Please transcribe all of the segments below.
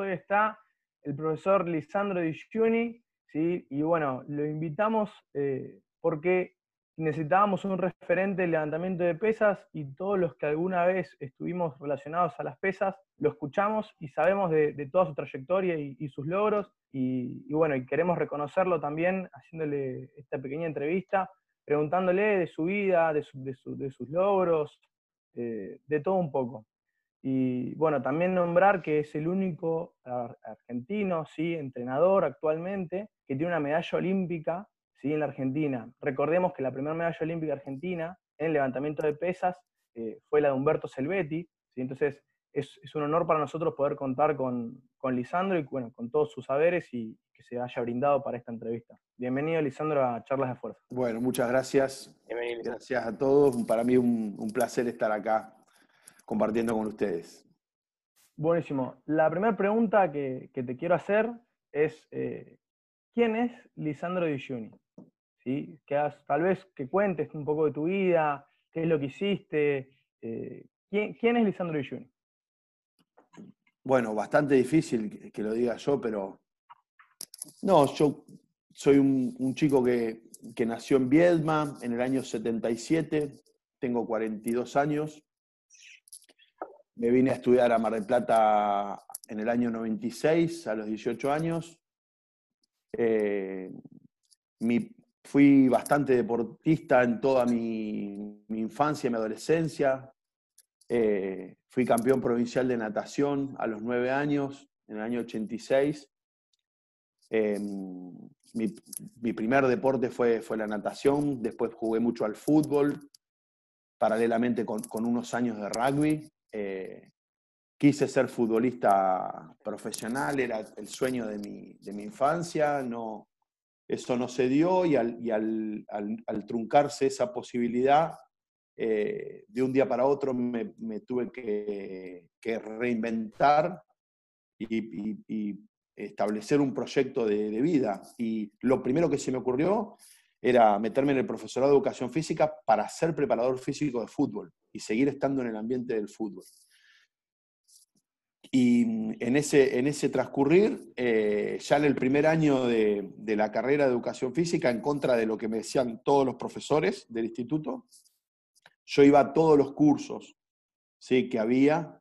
hoy está el profesor Lisandro Di Giuni, ¿sí? y bueno, lo invitamos eh, porque necesitábamos un referente del levantamiento de pesas y todos los que alguna vez estuvimos relacionados a las pesas lo escuchamos y sabemos de, toda su trayectoria y, sus logros y, bueno, y queremos reconocerlo también haciéndole esta pequeña entrevista, preguntándole de su vida, de, sus logros, eh, de todo un poco. Y bueno, también nombrar que es el único argentino, sí, entrenador actualmente, que tiene una medalla olímpica ¿sí? en la Argentina. Recordemos que la primera medalla olímpica argentina en el levantamiento de pesas eh, fue la de Humberto Selvetti, ¿sí? entonces es, un honor para nosotros poder contar con, Lisandro y bueno, con todos sus saberes y que se haya brindado para esta entrevista. Bienvenido, Lisandro, a Charlas de Fuerza. Bueno, muchas gracias. Gracias a todos. Para mí un, un placer estar acá compartiendo con ustedes. Buenísimo. La primera pregunta que, te quiero hacer es, eh, ¿quién es Lisandro Di Giuni? ¿Sí? Que tal vez que cuentes un poco de tu vida, qué es lo que hiciste. Eh, ¿quién, es Lisandro Di Giuni? Bueno, bastante difícil que lo diga yo, pero no, yo soy un, chico que, que, nació en Viedma en el año 77, tengo 42 años, me vine a estudiar a Mar del Plata en el año 96, a los 18 años. Eh, fui bastante deportista en toda mi, infancia y mi adolescencia. Eh, fui campeón provincial de natación a los 9 años, en el año 86. Eh, mi, primer deporte fue, fue la natación, después jugué mucho al fútbol, paralelamente con unos años de rugby. Eh, quise ser futbolista profesional, era el sueño de mi, infancia, no, eso no se dio y al, truncarse esa posibilidad, eh, de un día para otro me, tuve que, reinventar y, establecer un proyecto de, de, vida. Y lo primero que se me ocurrió era meterme en el profesorado de educación física para ser preparador físico de fútbol y seguir estando en el ambiente del fútbol. Y en ese, en ese transcurrir, eh, ya en el primer año de, la carrera de educación física, en contra de lo que me decían todos los profesores del instituto, yo iba a todos los cursos ¿sí? que había.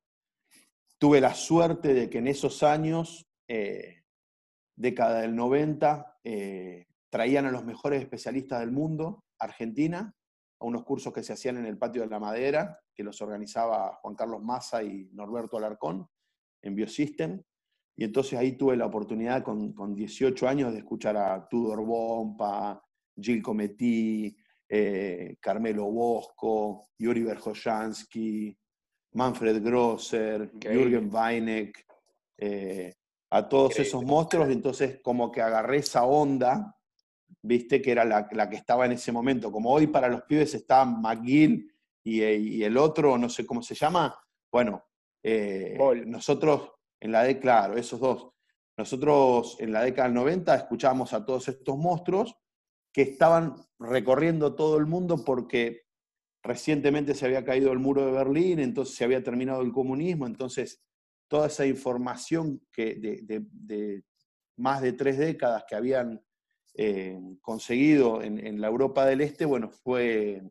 Tuve la suerte de que en esos años, eh, década del 90, eh, traían a los mejores especialistas del mundo, Argentina, a unos cursos que se hacían en el Patio de la Madera, que los organizaba Juan Carlos Massa y Norberto Alarcón, en Biosystem. Y entonces ahí tuve la oportunidad con, con 18 años de escuchar a Tudor Bompa, Gil Cometí, eh, Carmelo Bosco, Yuri Berjoyansky, Manfred Grosser, Jürgen Weineck, eh, a todos esos monstruos. Entonces como que agarré esa onda viste, que era la, que estaba en ese momento. Como hoy para los pibes está McGill y, el otro, no sé cómo se llama, bueno, eh, nosotros en la década, claro, esos dos, nosotros en la década del 90 escuchábamos a todos estos monstruos que estaban recorriendo todo el mundo porque recientemente se había caído el muro de Berlín, entonces se había terminado el comunismo, entonces toda esa información que de más de tres décadas que habían eh, conseguido en, la Europa del Este, bueno, fue,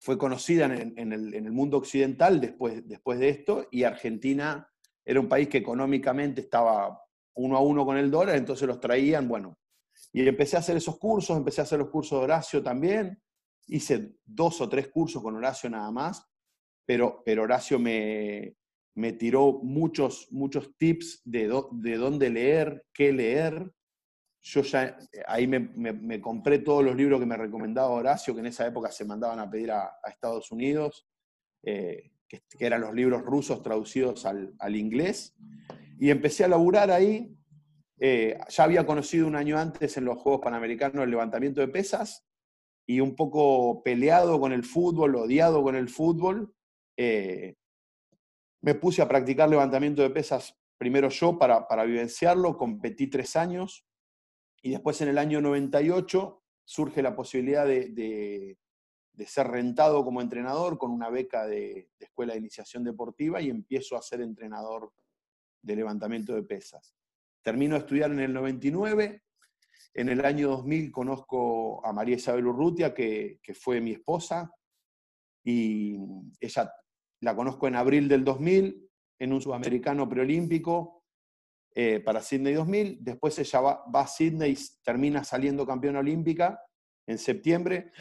fue conocida en, el, mundo occidental después, después de esto, y Argentina era un país que económicamente estaba uno a uno con el dólar, entonces los traían, bueno, y empecé a hacer esos cursos, empecé a hacer los cursos de Horacio también, hice dos o tres cursos con Horacio nada más, pero, pero Horacio me, me tiró muchos, muchos tips de, de dónde leer, qué leer, yo ya ahí me, compré todos los libros que me recomendaba Horacio, que en esa época se mandaban a pedir a, Estados Unidos, eh, que, eran los libros rusos traducidos al, inglés, y empecé a laburar ahí. Eh, ya había conocido un año antes en los Juegos Panamericanos el levantamiento de pesas, y un poco peleado con el fútbol, odiado con el fútbol, eh, me puse a practicar levantamiento de pesas primero yo para, para vivenciarlo, competí tres años, y después en el año 98 surge la posibilidad de, ser rentado como entrenador con una beca de, Escuela de Iniciación Deportiva y empiezo a ser entrenador de levantamiento de pesas. Termino de estudiar en el 99. En el año 2000 conozco a María Isabel Urrutia, que, que fue mi esposa, y ella la conozco en abril del 2000 en un sudamericano preolímpico eh, para Sydney 2000. Después ella va, a Sydney y termina saliendo campeona olímpica en septiembre.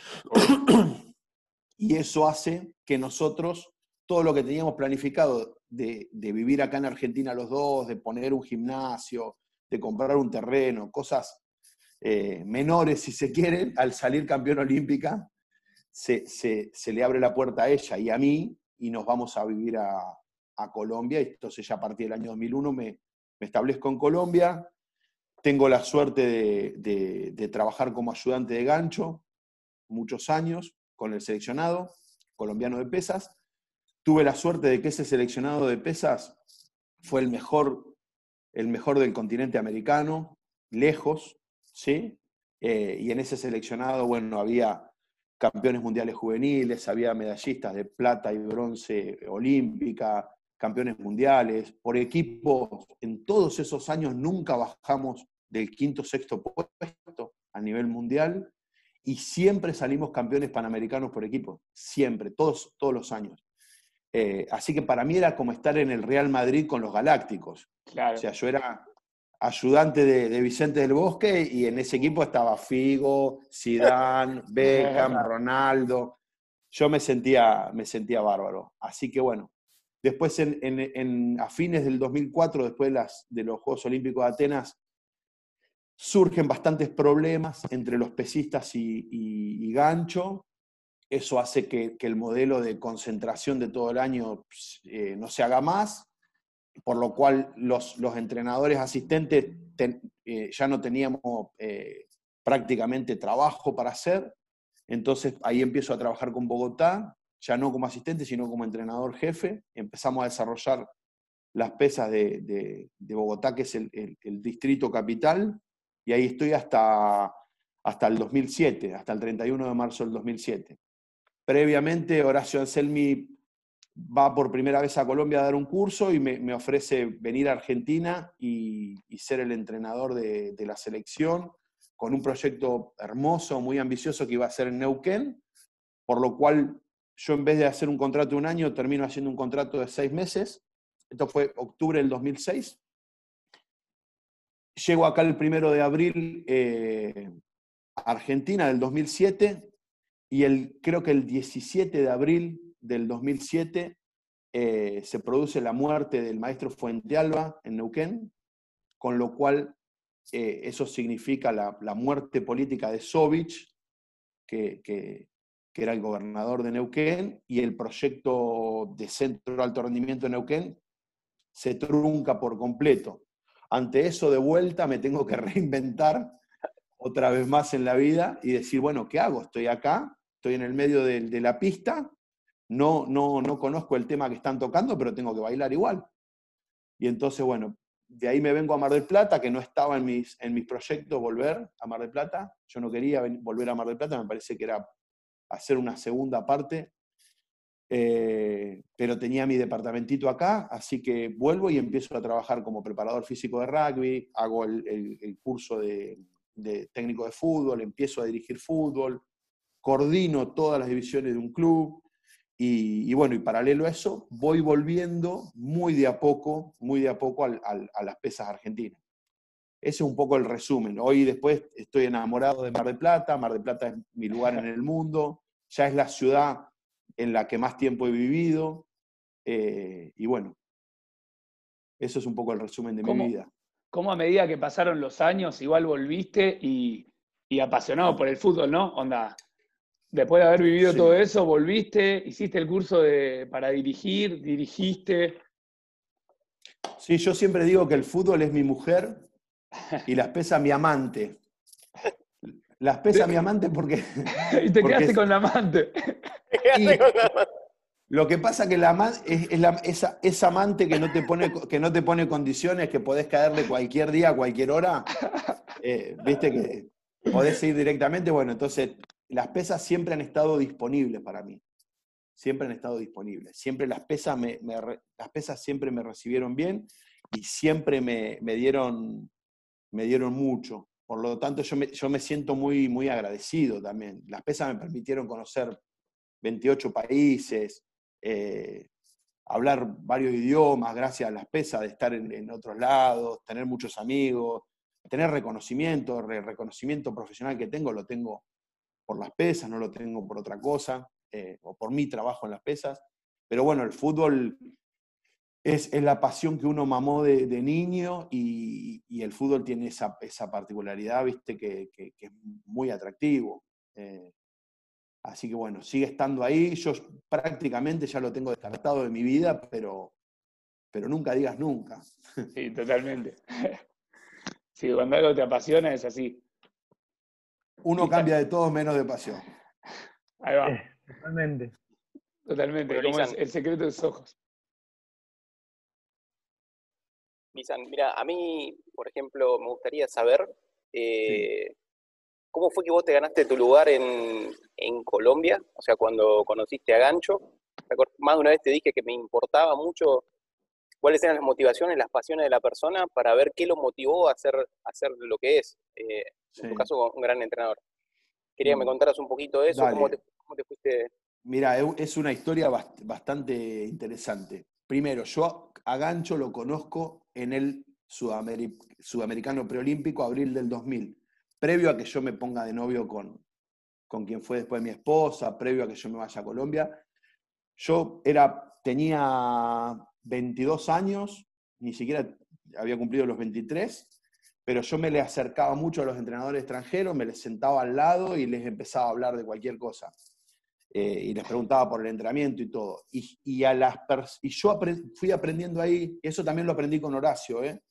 y eso hace que nosotros, todo lo que teníamos planificado de, vivir acá en Argentina los dos, de poner un gimnasio, de comprar un terreno, cosas eh, menores si se quieren, al salir campeona olímpica, se, se, se, le abre la puerta a ella y a mí y nos vamos a vivir a, a Colombia. Entonces ya a partir del año 2001 me, me establezco en Colombia. Tengo la suerte de, trabajar como ayudante de gancho muchos años con el seleccionado colombiano de pesas. Tuve la suerte de que ese seleccionado de pesas fue el mejor, el mejor del continente americano, lejos, ¿sí? Eh, y en ese seleccionado, bueno, había campeones mundiales juveniles, había medallistas de plata y bronce olímpica, campeones mundiales, por equipo, en todos esos años nunca bajamos del quinto sexto puesto a nivel mundial y siempre salimos campeones panamericanos por equipo, siempre, todos, todos los años. Eh, así que para mí era como estar en el Real Madrid con los Galácticos. Claro. O sea, yo era ayudante de, de, Vicente del Bosque y en ese equipo estaba Figo, Zidane, Beckham, Ronaldo. Yo me sentía, me sentía bárbaro. Así que bueno, Después, a fines del 2004, después de, los Juegos Olímpicos de Atenas, surgen bastantes problemas entre los pesistas y, gancho. Eso hace que, el modelo de concentración de todo el año eh, no se haga más, por lo cual los, entrenadores asistentes ten, eh, ya no teníamos eh, prácticamente trabajo para hacer. Entonces ahí empiezo a trabajar con Bogotá ya no como asistente, sino como entrenador jefe. Empezamos a desarrollar las pesas de, de, Bogotá, que es el, el, distrito capital, y ahí estoy hasta, hasta el 2007, hasta el 31 de marzo del 2007. Previamente, Horacio Anselmi va por primera vez a Colombia a dar un curso y me, ofrece venir a Argentina y, ser el entrenador de, de, la selección con un proyecto hermoso, muy ambicioso que iba a ser en Neuquén, por lo cual yo en vez de hacer un contrato de un año, termino haciendo un contrato de seis meses. Esto fue octubre del 2006. Llego acá el primero de abril eh, a Argentina del 2007 y el, creo que el 17 de abril del 2007 eh, se produce la muerte del maestro Fuente Alba en Neuquén, con lo cual eh, eso significa la, muerte política de Sovich, que, que era el gobernador de Neuquén, y el proyecto de Centro de Alto Rendimiento de Neuquén se trunca por completo. Ante eso, de vuelta, me tengo que reinventar otra vez más en la vida y decir, bueno, ¿qué hago? Estoy acá, estoy en el medio de, de la pista, no, no, no conozco el tema que están tocando, pero tengo que bailar igual. Y entonces, bueno, de ahí me vengo a Mar del Plata, que no estaba en mis, en mis proyectos volver a Mar del Plata. Yo no quería volver a Mar del Plata, me parece que era hacer una segunda parte, eh, pero tenía mi departamentito acá, así que vuelvo y empiezo a trabajar como preparador físico de rugby, hago el, curso de, técnico de fútbol, empiezo a dirigir fútbol, coordino todas las divisiones de un club, y, bueno, y paralelo a eso, voy volviendo muy de a poco, muy de a poco al, a las pesas argentinas. Ese es un poco el resumen. Hoy después estoy enamorado de Mar del Plata, Mar del Plata es mi lugar en el mundo, ya es la ciudad en la que más tiempo he vivido, eh, y bueno, eso es un poco el resumen de mi vida. ¿Cómo a medida que pasaron los años, igual volviste y, y apasionado por el fútbol, ¿no? Onda, después de haber vivido sí. todo eso, volviste, hiciste el curso de, para dirigir, dirigiste. Sí, yo siempre digo que el fútbol es mi mujer y las pesa mi amante. Las pesa mi amante porque... y te quedaste con la amante. Y lo que pasa que la es, es la, esa, esa, amante que no, te pone, que no te pone condiciones, que podés caerle cualquier día, cualquier hora, eh, viste que podés ir directamente, bueno, entonces las pesas siempre han estado disponibles para mí. Siempre han estado disponibles. Siempre las pesas, me, me, las pesas siempre me recibieron bien siempre me, dieron, me dieron mucho. Por lo tanto, yo me, yo me siento muy, muy agradecido también. Las pesas me permitieron conocer 28 países, eh, hablar varios idiomas gracias a las pesas, de estar en, otros lados, tener muchos amigos, tener reconocimiento, el reconocimiento profesional que tengo lo tengo por las pesas, no lo tengo por otra cosa, eh, o por mi trabajo en las pesas. Pero bueno, el fútbol es, la pasión que uno mamó de, niño y, el fútbol tiene esa, particularidad, viste, que, es muy atractivo. Eh, así que bueno, sigue estando ahí. Yo prácticamente ya lo tengo descartado de mi vida, pero, pero nunca digas nunca. Sí, totalmente. Sí, cuando algo te apasiona es así. Uno cambia de todo menos de pasión. Ahí va. Eh, totalmente. Totalmente, como es el secreto de sus ojos. Mira, a mí, por ejemplo, me gustaría saber eh, cómo fue que vos te ganaste tu lugar en, Colombia, o sea, cuando conociste a Gancho. Más de una vez te dije que me importaba mucho cuáles eran las motivaciones, las pasiones de la persona para ver qué lo motivó a hacer, a hacer lo que es. Eh, en tu caso, un gran entrenador. Quería que me mm. contaras un poquito de eso, cómo te, cómo te, fuiste. Mira, es una historia bastante interesante. Primero, yo a Gancho lo conozco en el Sudamericano Preolímpico, abril del 2000, previo a que yo me ponga de novio con, con quien fue después mi esposa, previo a que yo me vaya a Colombia. Yo era, tenía 22 años, ni siquiera había cumplido los 23, pero yo me le acercaba mucho a los entrenadores extranjeros, me les sentaba al lado y les empezaba a hablar de cualquier cosa. Eh, y les preguntaba por el entrenamiento y todo. Y, a las y yo fui aprendiendo ahí, y eso también lo aprendí con Horacio, ¿eh?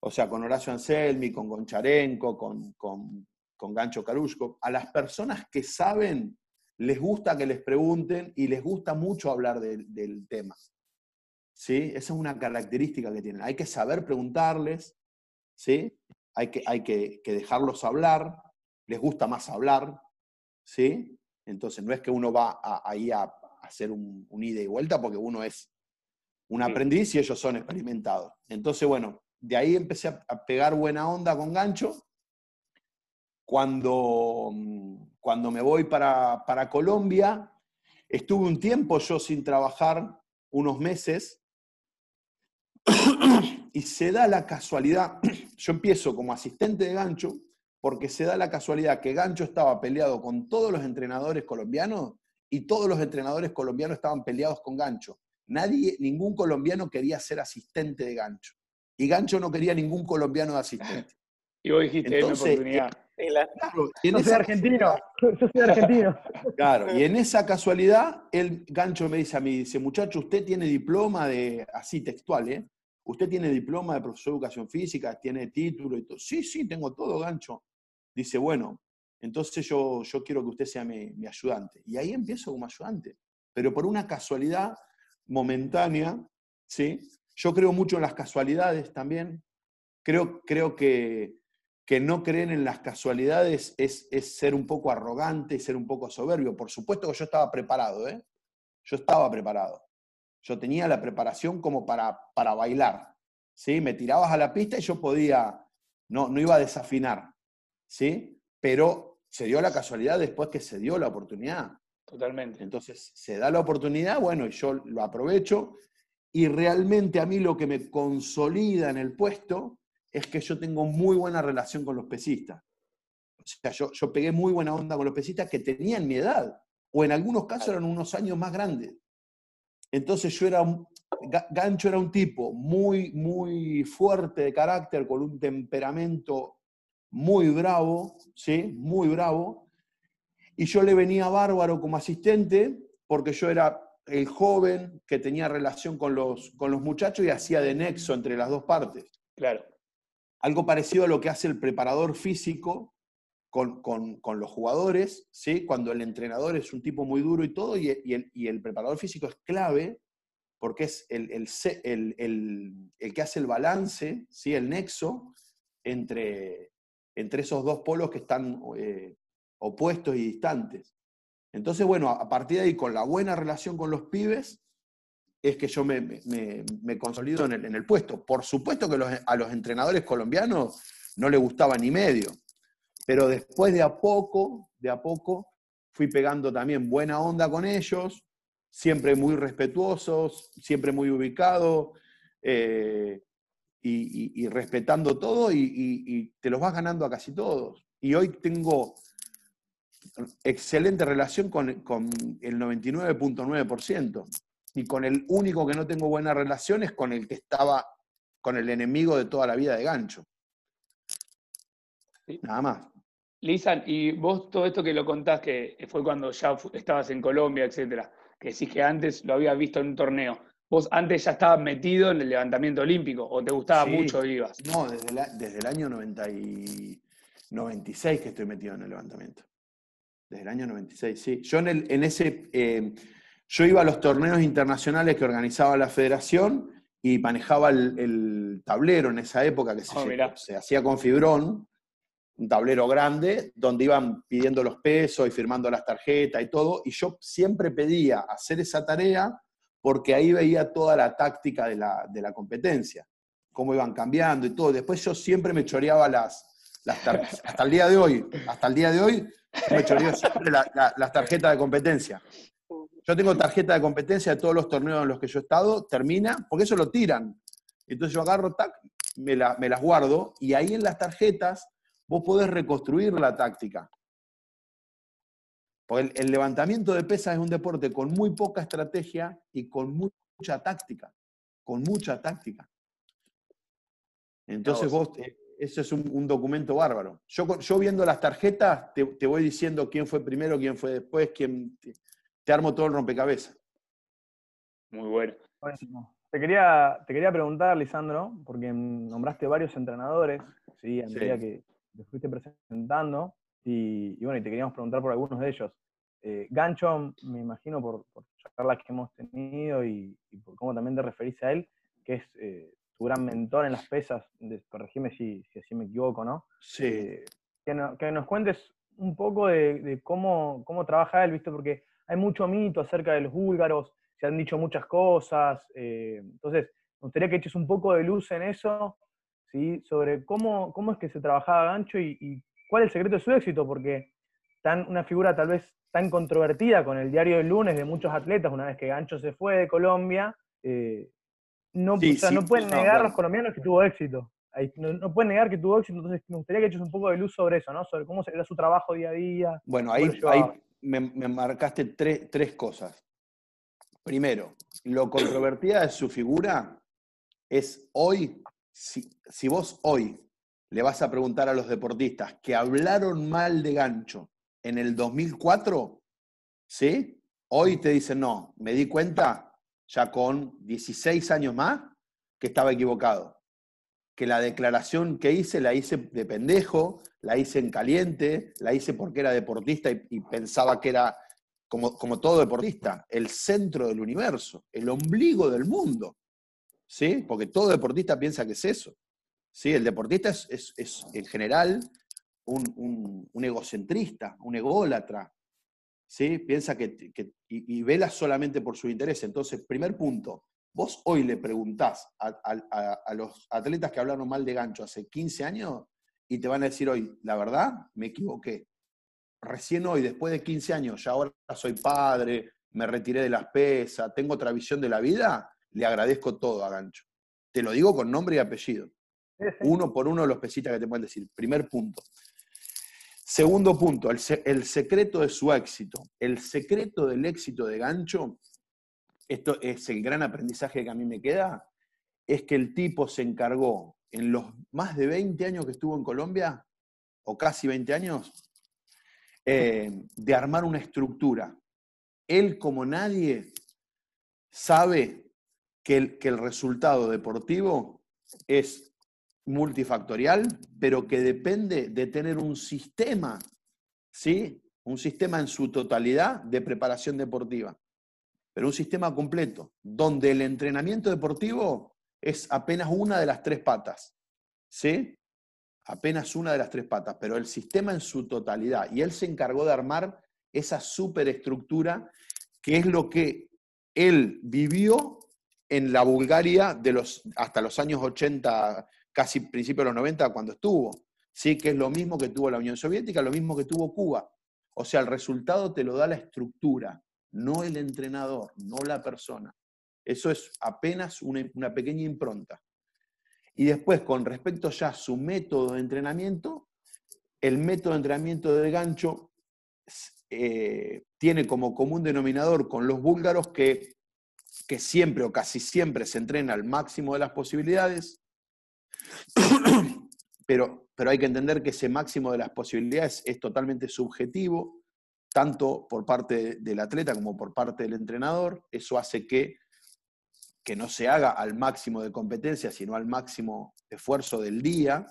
o sea, con Horacio Anselmi, con Goncharenko, con, con, con Gancho Carushko. A las personas que saben, les gusta que les pregunten y les gusta mucho hablar del tema. ¿Sí? Esa es una característica que tienen. Hay que saber preguntarles, ¿sí? Hay que, hay que dejarlos hablar, les gusta más hablar, ¿sí? Entonces, no es que uno va ahí a, hacer un, ida y vuelta porque uno es un aprendiz y ellos son experimentados. Entonces, bueno, de ahí empecé a, pegar buena onda con gancho. Cuando, cuando me voy para, para Colombia, estuve un tiempo yo sin trabajar, unos meses, y se da la casualidad, yo empiezo como asistente de gancho, porque se da la casualidad que Gancho estaba peleado con todos los entrenadores colombianos y todos los entrenadores colombianos estaban peleados con Gancho. Nadie, ningún colombiano quería ser asistente de Gancho. Y Gancho no quería ningún colombiano de asistente. Y vos dijiste, Entonces, oportunidad. Claro, yo soy argentino, yo soy argentino. Claro, y en esa casualidad, el gancho me dice a mí, dice, muchacho, usted tiene diploma de, así textual, ¿eh? Usted tiene diploma de profesor de educación física, tiene título y todo. Sí, sí, tengo todo, gancho dice, bueno, entonces yo, yo quiero que usted sea mi, ayudante. Y ahí empiezo como ayudante. Pero por una casualidad momentánea, ¿sí? Yo creo mucho en las casualidades también. Creo, creo que, que no creen en las casualidades es, es, ser un poco arrogante y ser un poco soberbio. Por supuesto que yo estaba preparado, ¿eh? Yo estaba preparado. Yo tenía la preparación como para, para bailar. ¿sí? Me tirabas a la pista y yo podía, no, no iba a desafinar. ¿Sí? Pero se dio la casualidad después que se dio la oportunidad. Totalmente. Entonces, se da la oportunidad, bueno, y yo lo aprovecho, y realmente a mí lo que me consolida en el puesto es que yo tengo muy buena relación con los pesistas. O sea, yo, yo pegué muy buena onda con los pesistas que tenían mi edad, o en algunos casos eran unos años más grandes. Entonces yo era un, Gancho era un tipo muy, muy fuerte de carácter, con un temperamento muy bravo, ¿sí? Muy bravo. Y yo le venía bárbaro como asistente porque yo era el joven que tenía relación con los, con los muchachos y hacía de nexo entre las dos partes. Claro. Algo parecido a lo que hace el preparador físico con, los jugadores, ¿sí? cuando el entrenador es un tipo muy duro y todo, y, el, preparador físico es clave porque es el, el, que hace el balance, ¿sí? el nexo entre, entre esos dos polos que están eh, opuestos y distantes. Entonces, bueno, a partir de ahí, con la buena relación con los pibes, es que yo me, consolido en el, puesto. Por supuesto que a los entrenadores colombianos no les gustaba ni medio, pero después de a poco, de a poco, fui pegando también buena onda con ellos, siempre muy respetuosos, siempre muy ubicados eh, y, respetando todo y, te los vas ganando a casi todos. Y hoy tengo excelente relación con, el 99.9% y con el único que no tengo buena relación es con el que estaba con el enemigo de toda la vida de gancho. Nada más. Lisan, y vos todo esto que lo contás, que fue cuando ya estabas en Colombia, etcétera, que decís que antes lo habías visto en un torneo. ¿Vos antes ya estabas metido en el levantamiento olímpico o te gustaba mucho y ibas? No, desde, el año 96 que estoy metido en el levantamiento. Desde el año 96, sí. Yo en, en ese, eh, yo iba a los torneos internacionales que organizaba la federación y manejaba el, tablero en esa época que se, oh, se hacía con fibrón un tablero grande donde iban pidiendo los pesos y firmando las tarjetas y todo, y yo siempre pedía hacer esa tarea porque ahí veía toda la táctica de la, competencia, cómo iban cambiando y todo. Después yo siempre me choreaba las, las tarjetas, hasta el día de hoy, hasta el día de hoy me choreaba siempre las tarjetas de competencia. Yo tengo tarjeta de competencia de todos los torneos en los que yo he estado, termina, porque eso lo tiran. Entonces yo agarro, tac, me, me las guardo, y ahí en las tarjetas vos podés reconstruir la táctica. Porque el, levantamiento de pesas es un deporte con muy poca estrategia y con mucha táctica. Con mucha táctica. Entonces vos, eh, eso es un, documento bárbaro. Yo, yo viendo las tarjetas te, voy diciendo quién fue primero, quién fue después, quién te, armo todo el rompecabezas. Muy bueno. Te quería, te quería preguntar, Lisandro, porque nombraste varios entrenadores, ¿sí? A medida que, te fuiste presentando y, bueno, y te queríamos preguntar por algunos de ellos. Eh, Gancho, me imagino por, por charlas que hemos tenido y, por cómo también te referís a él, que es eh, tu gran mentor en las pesas, corregime si, si así me equivoco, ¿no? Sí. Eh, que, nos cuentes un poco de, cómo, cómo trabaja él, ¿viste? Porque hay mucho mito acerca de los búlgaros, se han dicho muchas cosas, entonces me gustaría que eches un poco de luz en eso ¿sí? sobre cómo, cómo es que se trabajaba Gancho y, cuál es el secreto de su éxito, porque tan, una figura tal vez tan controvertida con el diario del lunes de muchos atletas, una vez que Gancho se fue de Colombia, eh, no, no pueden negar los colombianos que tuvo éxito. No, pueden negar que tuvo éxito, entonces me gustaría que eches un poco de luz sobre eso, ¿no? Sobre cómo era su trabajo día a día. Bueno, ahí, ahí me, marcaste tres, tres cosas. Primero, lo controvertida de su figura es hoy si, vos hoy le vas a preguntar a los deportistas que hablaron mal de gancho en el 2004, ¿sí? Hoy te dicen, no, me di cuenta ya con 16 años más que estaba equivocado. Que la declaración que hice la hice de pendejo, la hice en caliente, la hice porque era deportista y, pensaba que era, como, como todo deportista, el centro del universo, el ombligo del mundo. ¿sí? Porque todo deportista piensa que es eso. ¿Sí? El deportista es, en general un, egocentrista, un ególatra, ¿sí? Piensa que, y, vela solamente por su interés. Entonces, primer punto, vos hoy le preguntás a, los atletas que hablaron mal de gancho hace 15 años y te van a decir hoy, la verdad, me equivoqué. Recién hoy, después de 15 años, ya ahora soy padre, me retiré de las pesas, tengo otra visión de la vida, le agradezco todo a Gancho. Te lo digo con nombre y apellido. Uno por uno los pesitas que te pueden decir. Primer punto. Segundo punto, el, el, secreto de su éxito. El secreto del éxito de Gancho, esto es el gran aprendizaje que a mí me queda, es que el tipo se encargó en los más de 20 años que estuvo en Colombia, o casi 20 años, eh, de armar una estructura. Él como nadie sabe que el, resultado deportivo es multifactorial, pero que depende de tener un sistema, ¿sí? Un sistema en su totalidad de preparación deportiva, pero un sistema completo, donde el entrenamiento deportivo es apenas una de las tres patas, ¿sí? Apenas una de las tres patas, pero el sistema en su totalidad. Y él se encargó de armar esa superestructura que es lo que él vivió en la Bulgaria de los, hasta los años 80, casi principios de los 90, cuando estuvo. Sí, que es lo mismo que tuvo la Unión Soviética, lo mismo que tuvo Cuba. O sea, el resultado te lo da la estructura, no el entrenador, no la persona. Eso es apenas una, pequeña impronta. Y después, con respecto ya a su método de entrenamiento, el método de entrenamiento de gancho eh, tiene como común denominador con los búlgaros que, que siempre o casi siempre se entrena al máximo de las posibilidades, pero, pero hay que entender que ese máximo de las posibilidades es totalmente subjetivo, tanto por parte del atleta como por parte del entrenador. Eso hace que, que no se haga al máximo de competencia, sino al máximo esfuerzo del día.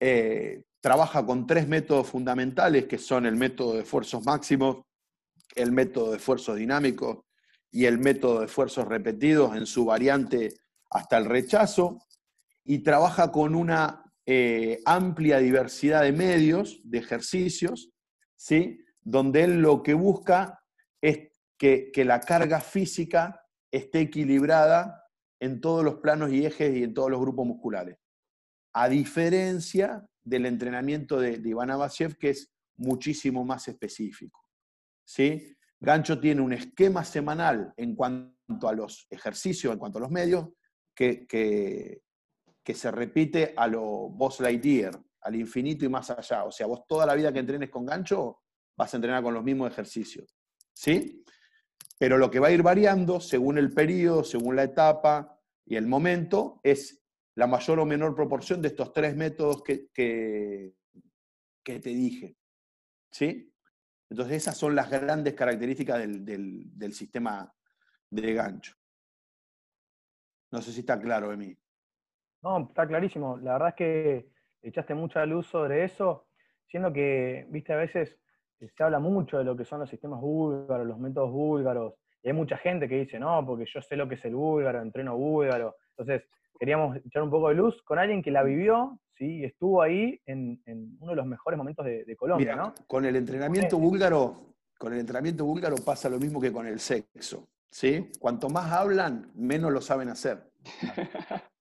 Eh, trabaja con tres métodos fundamentales, que son el método de esfuerzos máximos, el método de esfuerzos dinámicos y el método de esfuerzos repetidos en su variante hasta el rechazo, y trabaja con una eh, amplia diversidad de medios, de ejercicios, ¿sí? donde él lo que busca es que, que la carga física esté equilibrada en todos los planos y ejes y en todos los grupos musculares. A diferencia del entrenamiento de, Iván Abashev, que es muchísimo más específico. ¿sí? Gancho tiene un esquema semanal en cuanto a los ejercicios, en cuanto a los medios, que, se repite a lo Boss Lightyear, al infinito y más allá. O sea, vos toda la vida que entrenes con gancho, vas a entrenar con los mismos ejercicios. ¿Sí? Pero lo que va a ir variando según el periodo, según la etapa y el momento, es la mayor o menor proporción de estos tres métodos que, que, te dije. ¿Sí? Entonces esas son las grandes características del, sistema de gancho. No sé si está claro, Emi. No, está clarísimo. La verdad es que echaste mucha luz sobre eso, siendo que, viste, a veces se habla mucho de lo que son los sistemas búlgaros, los métodos búlgaros, y hay mucha gente que dice, no, porque yo sé lo que es el búlgaro, entreno búlgaro. Entonces, queríamos echar un poco de luz con alguien que la vivió, ¿sí? estuvo ahí en, uno de los mejores momentos de, Colombia, ¿no? Con el entrenamiento búlgaro, con el entrenamiento búlgaro pasa lo mismo que con el sexo, ¿sí? Cuanto más hablan, menos lo saben hacer.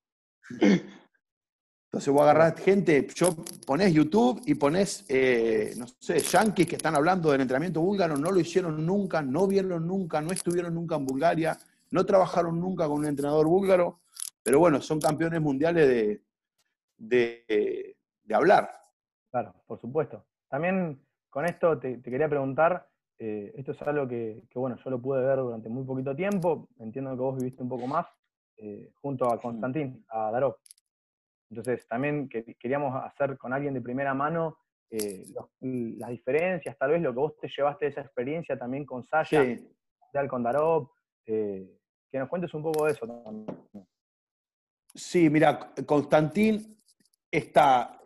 Entonces vos agarrás gente, yo ponés YouTube y ponés, eh, no sé, yanquis que están hablando del entrenamiento búlgaro, no lo hicieron nunca, no vieron nunca, no estuvieron nunca en Bulgaria, no trabajaron nunca con un entrenador búlgaro, pero bueno, son campeones mundiales de, hablar. Claro, por supuesto. También con esto te, quería preguntar, eh, esto es algo que, bueno, yo lo pude ver durante muy poquito tiempo, entiendo que vos viviste un poco más, eh, junto a Constantín, a Darov. Entonces, también queríamos hacer con alguien de primera mano eh, las diferencias, tal vez lo que vos te llevaste de esa experiencia también con Sasha, con Darov, que nos cuentes un poco de eso también. Sí, mira, Constantín está,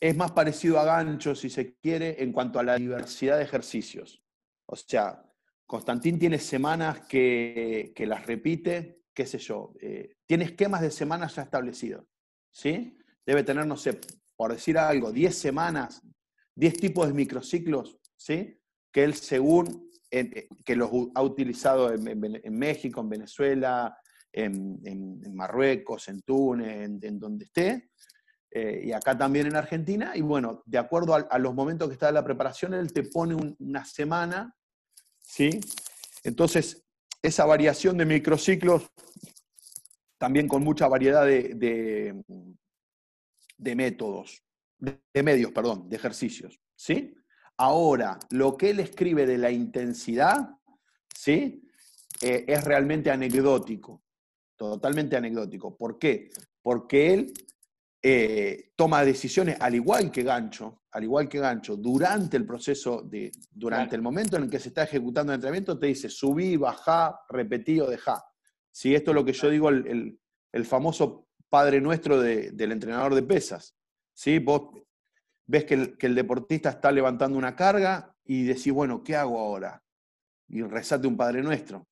es más parecido a Gancho, si se quiere, en cuanto a la diversidad de ejercicios. O sea, Constantín tiene semanas que, las repite, qué sé yo, eh, tiene esquemas de semanas ya establecidos, ¿sí? Debe tener, no sé, por decir algo, 10 semanas, 10 tipos de microciclos, ¿sí? Que él según, eh, que los ha utilizado en México, en Venezuela, en, Marruecos, en Túnez, en, donde esté, eh, y acá también en Argentina. Y bueno, de acuerdo a, los momentos que está la preparación, él te pone una semana, ¿sí? Entonces, esa variación de microciclos, también con mucha variedad de, de, métodos, de, medios, perdón, de ejercicios, ¿sí? Ahora, lo que él escribe de la intensidad, ¿sí? Eh, es realmente anecdótico totalmente anecdótico. ¿Por qué? Porque él eh, toma decisiones al igual que Gancho, al igual que Gancho, durante el proceso, de, durante el momento en el que se está ejecutando el entrenamiento, te dice subí, bajá, repetí o dejá. Si esto es lo que yo digo, el, famoso padre nuestro del entrenador de pesas. ¿sí? Vos ves que el, que el, deportista está levantando una carga y decís, bueno, ¿qué hago ahora? Y rezate un padre nuestro.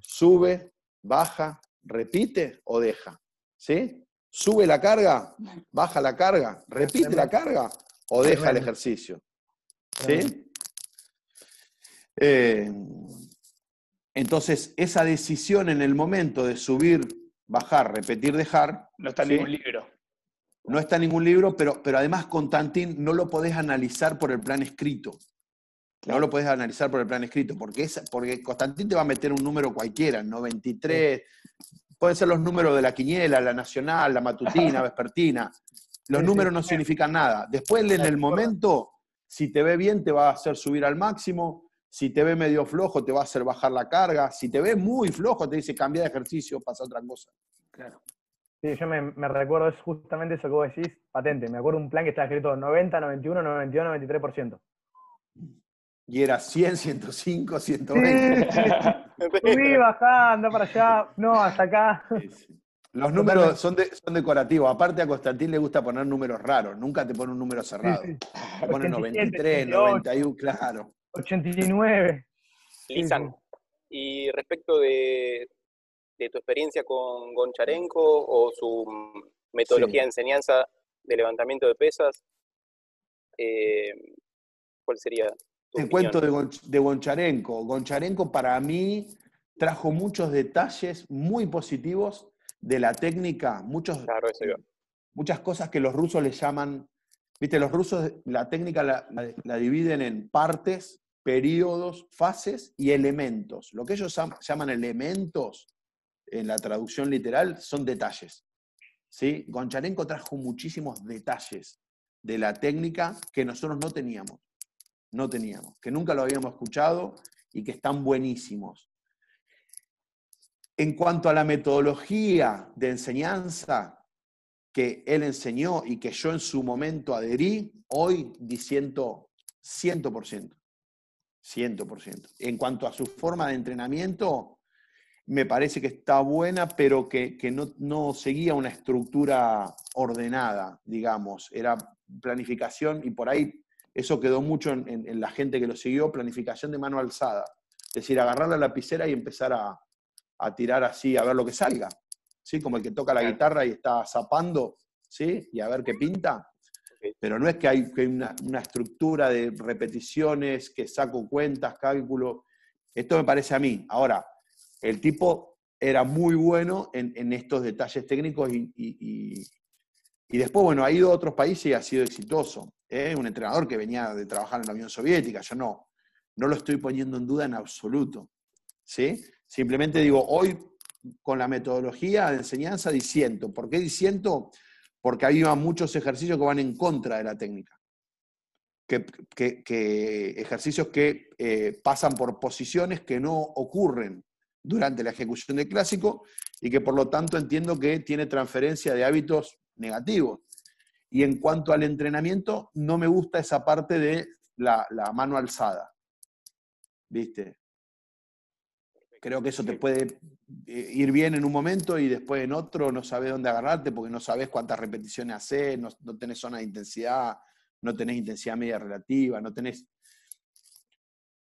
Sube, baja, repite o deja. ¿Sí? Sube la carga, baja la carga, repite la carga o deja el ejercicio. ¿Sí? Eh, Entonces, esa decisión en el momento de subir, bajar, repetir, dejar. No está en ¿sí? ningún libro. No está en ningún libro, pero, pero además Constantín no lo podés analizar por el plan escrito. No lo podés analizar por el plan escrito, porque, es, porque Constantín te va a meter un número cualquiera, 93, pueden ser los números de la quiniela, la nacional, la matutina, vespertina. Los números no significan nada. Después, en el momento, si te ve bien, te va a hacer subir al máximo. Si te ve medio flojo, te va a hacer bajar la carga. Si te ve muy flojo, te dice cambia de ejercicio, pasa otra cosa. Claro. Sí, yo me, me recuerdo es justamente eso que vos decís, patente. Me acuerdo un plan que estaba escrito 90, 91, 92, 93%. Y era 100, 105, 120. Subí, bajá, anda para allá, no, hasta acá. Sí, sí. Los números son, de- son decorativos. Aparte, a Constantín le gusta poner números raros. Nunca te pone un número cerrado. Sí, Te pone 87, 93, 88. 91, claro. 89. Sí, Lisan, y respecto de, de tu experiencia con Goncharenko o su metodología Sí. de enseñanza de levantamiento de pesas, eh, ¿cuál sería Te cuento de, Gon- de Goncharenko. Goncharenko para mí trajo muchos detalles muy positivos de la técnica, muchos, Claro, muchas cosas que los rusos le llaman, viste, los rusos la técnica la, la- la dividen en partes, periodos, fases y elementos. Lo que ellos llam- llaman elementos en la traducción literal son detalles. ¿sí? Goncharenko trajo muchísimos detalles de la técnica que nosotros no teníamos, no teníamos, que nunca lo habíamos escuchado y que están buenísimos. En cuanto a la metodología de enseñanza que él enseñó y que yo en su momento adherí, hoy diciendo 100%. 100%. En cuanto a su forma de entrenamiento, me parece que está buena, pero que, que no, no seguía una estructura ordenada, digamos. Era planificación y por ahí eso quedó mucho en, en- en la gente que lo siguió, planificación de mano alzada. Es decir, agarrar la lapicera y empezar a, a tirar así, a ver lo que salga. ¿Sí? Como el que toca la guitarra y está zapando, ¿sí? Y a ver qué pinta. Pero no es que hay, que hay una, una estructura de repeticiones, que saco cuentas, cálculo. Esto me parece a mí. Ahora, el tipo era muy bueno en, en estos detalles técnicos y, y- y- y después, bueno, ha ido a otros países y ha sido exitoso. ¿eh? Un entrenador que venía de trabajar en la Unión Soviética, yo no, no lo estoy poniendo en duda en absoluto. ¿sí? Simplemente digo, hoy con la metodología de enseñanza disiento. ¿Por qué disiento? Porque había muchos ejercicios que van en contra de la técnica. Que- que ejercicios que eh, pasan por posiciones que no ocurren durante la ejecución del clásico y que por lo tanto entiendo que tiene transferencia de hábitos negativos. Y en cuanto al entrenamiento, no me gusta esa parte de la, la mano alzada. ¿Viste? Creo que eso te puede eh, ir bien en un momento y después en otro no sabes dónde agarrarte porque no sabes cuántas repeticiones haces, no, no tenés zona de intensidad, no tenés intensidad media relativa, no tenés...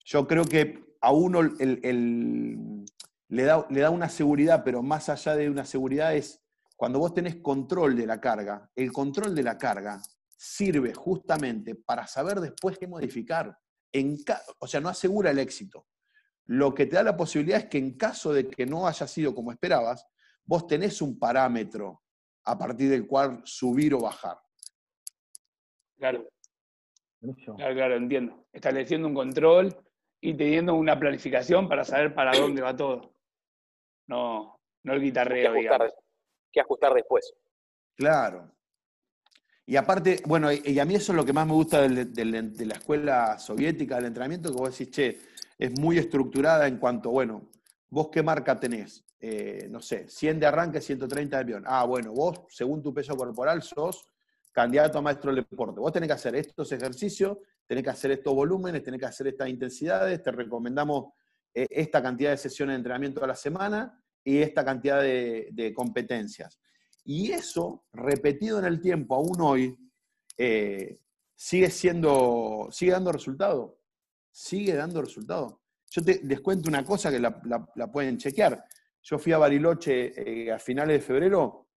Yo creo que a uno el- el- le, da, le da una seguridad, pero más allá de una seguridad es cuando vos tenés control de la carga, el control de la carga sirve justamente para saber después qué modificar. En o sea, no asegura el éxito. Lo que te da la posibilidad es que en caso de que no haya sido como esperabas, vos tenés un parámetro a partir del cual subir o bajar. Claro, claro, claro, entiendo. Estableciendo un control y teniendo una planificación para saber para dónde va todo. No, no el ¿Qué guitarreo, digamos. Qué ajustar después? Claro. Y aparte, bueno, y a mí eso es lo que más me gusta de la escuela soviética del entrenamiento, que vos decís, che, es muy estructurada en cuanto, bueno, vos qué marca tenés, Eh, no sé, 100 de arranque, 130 de avión. Ah, bueno, vos, según tu peso corporal, sos candidato a maestro del deporte. Vos tenés que hacer estos ejercicios, tenés que hacer estos volúmenes, tenés que hacer estas intensidades, te recomendamos eh, esta cantidad de sesiones de entrenamiento a la semana y esta cantidad de, competencias. Y eso, repetido en el tiempo, aún hoy, eh, sigue siendo, sigue dando resultado. Sigue dando resultado. Yo te, les cuento una cosa que la, pueden chequear. Yo fui a Bariloche eh, a finales de febrero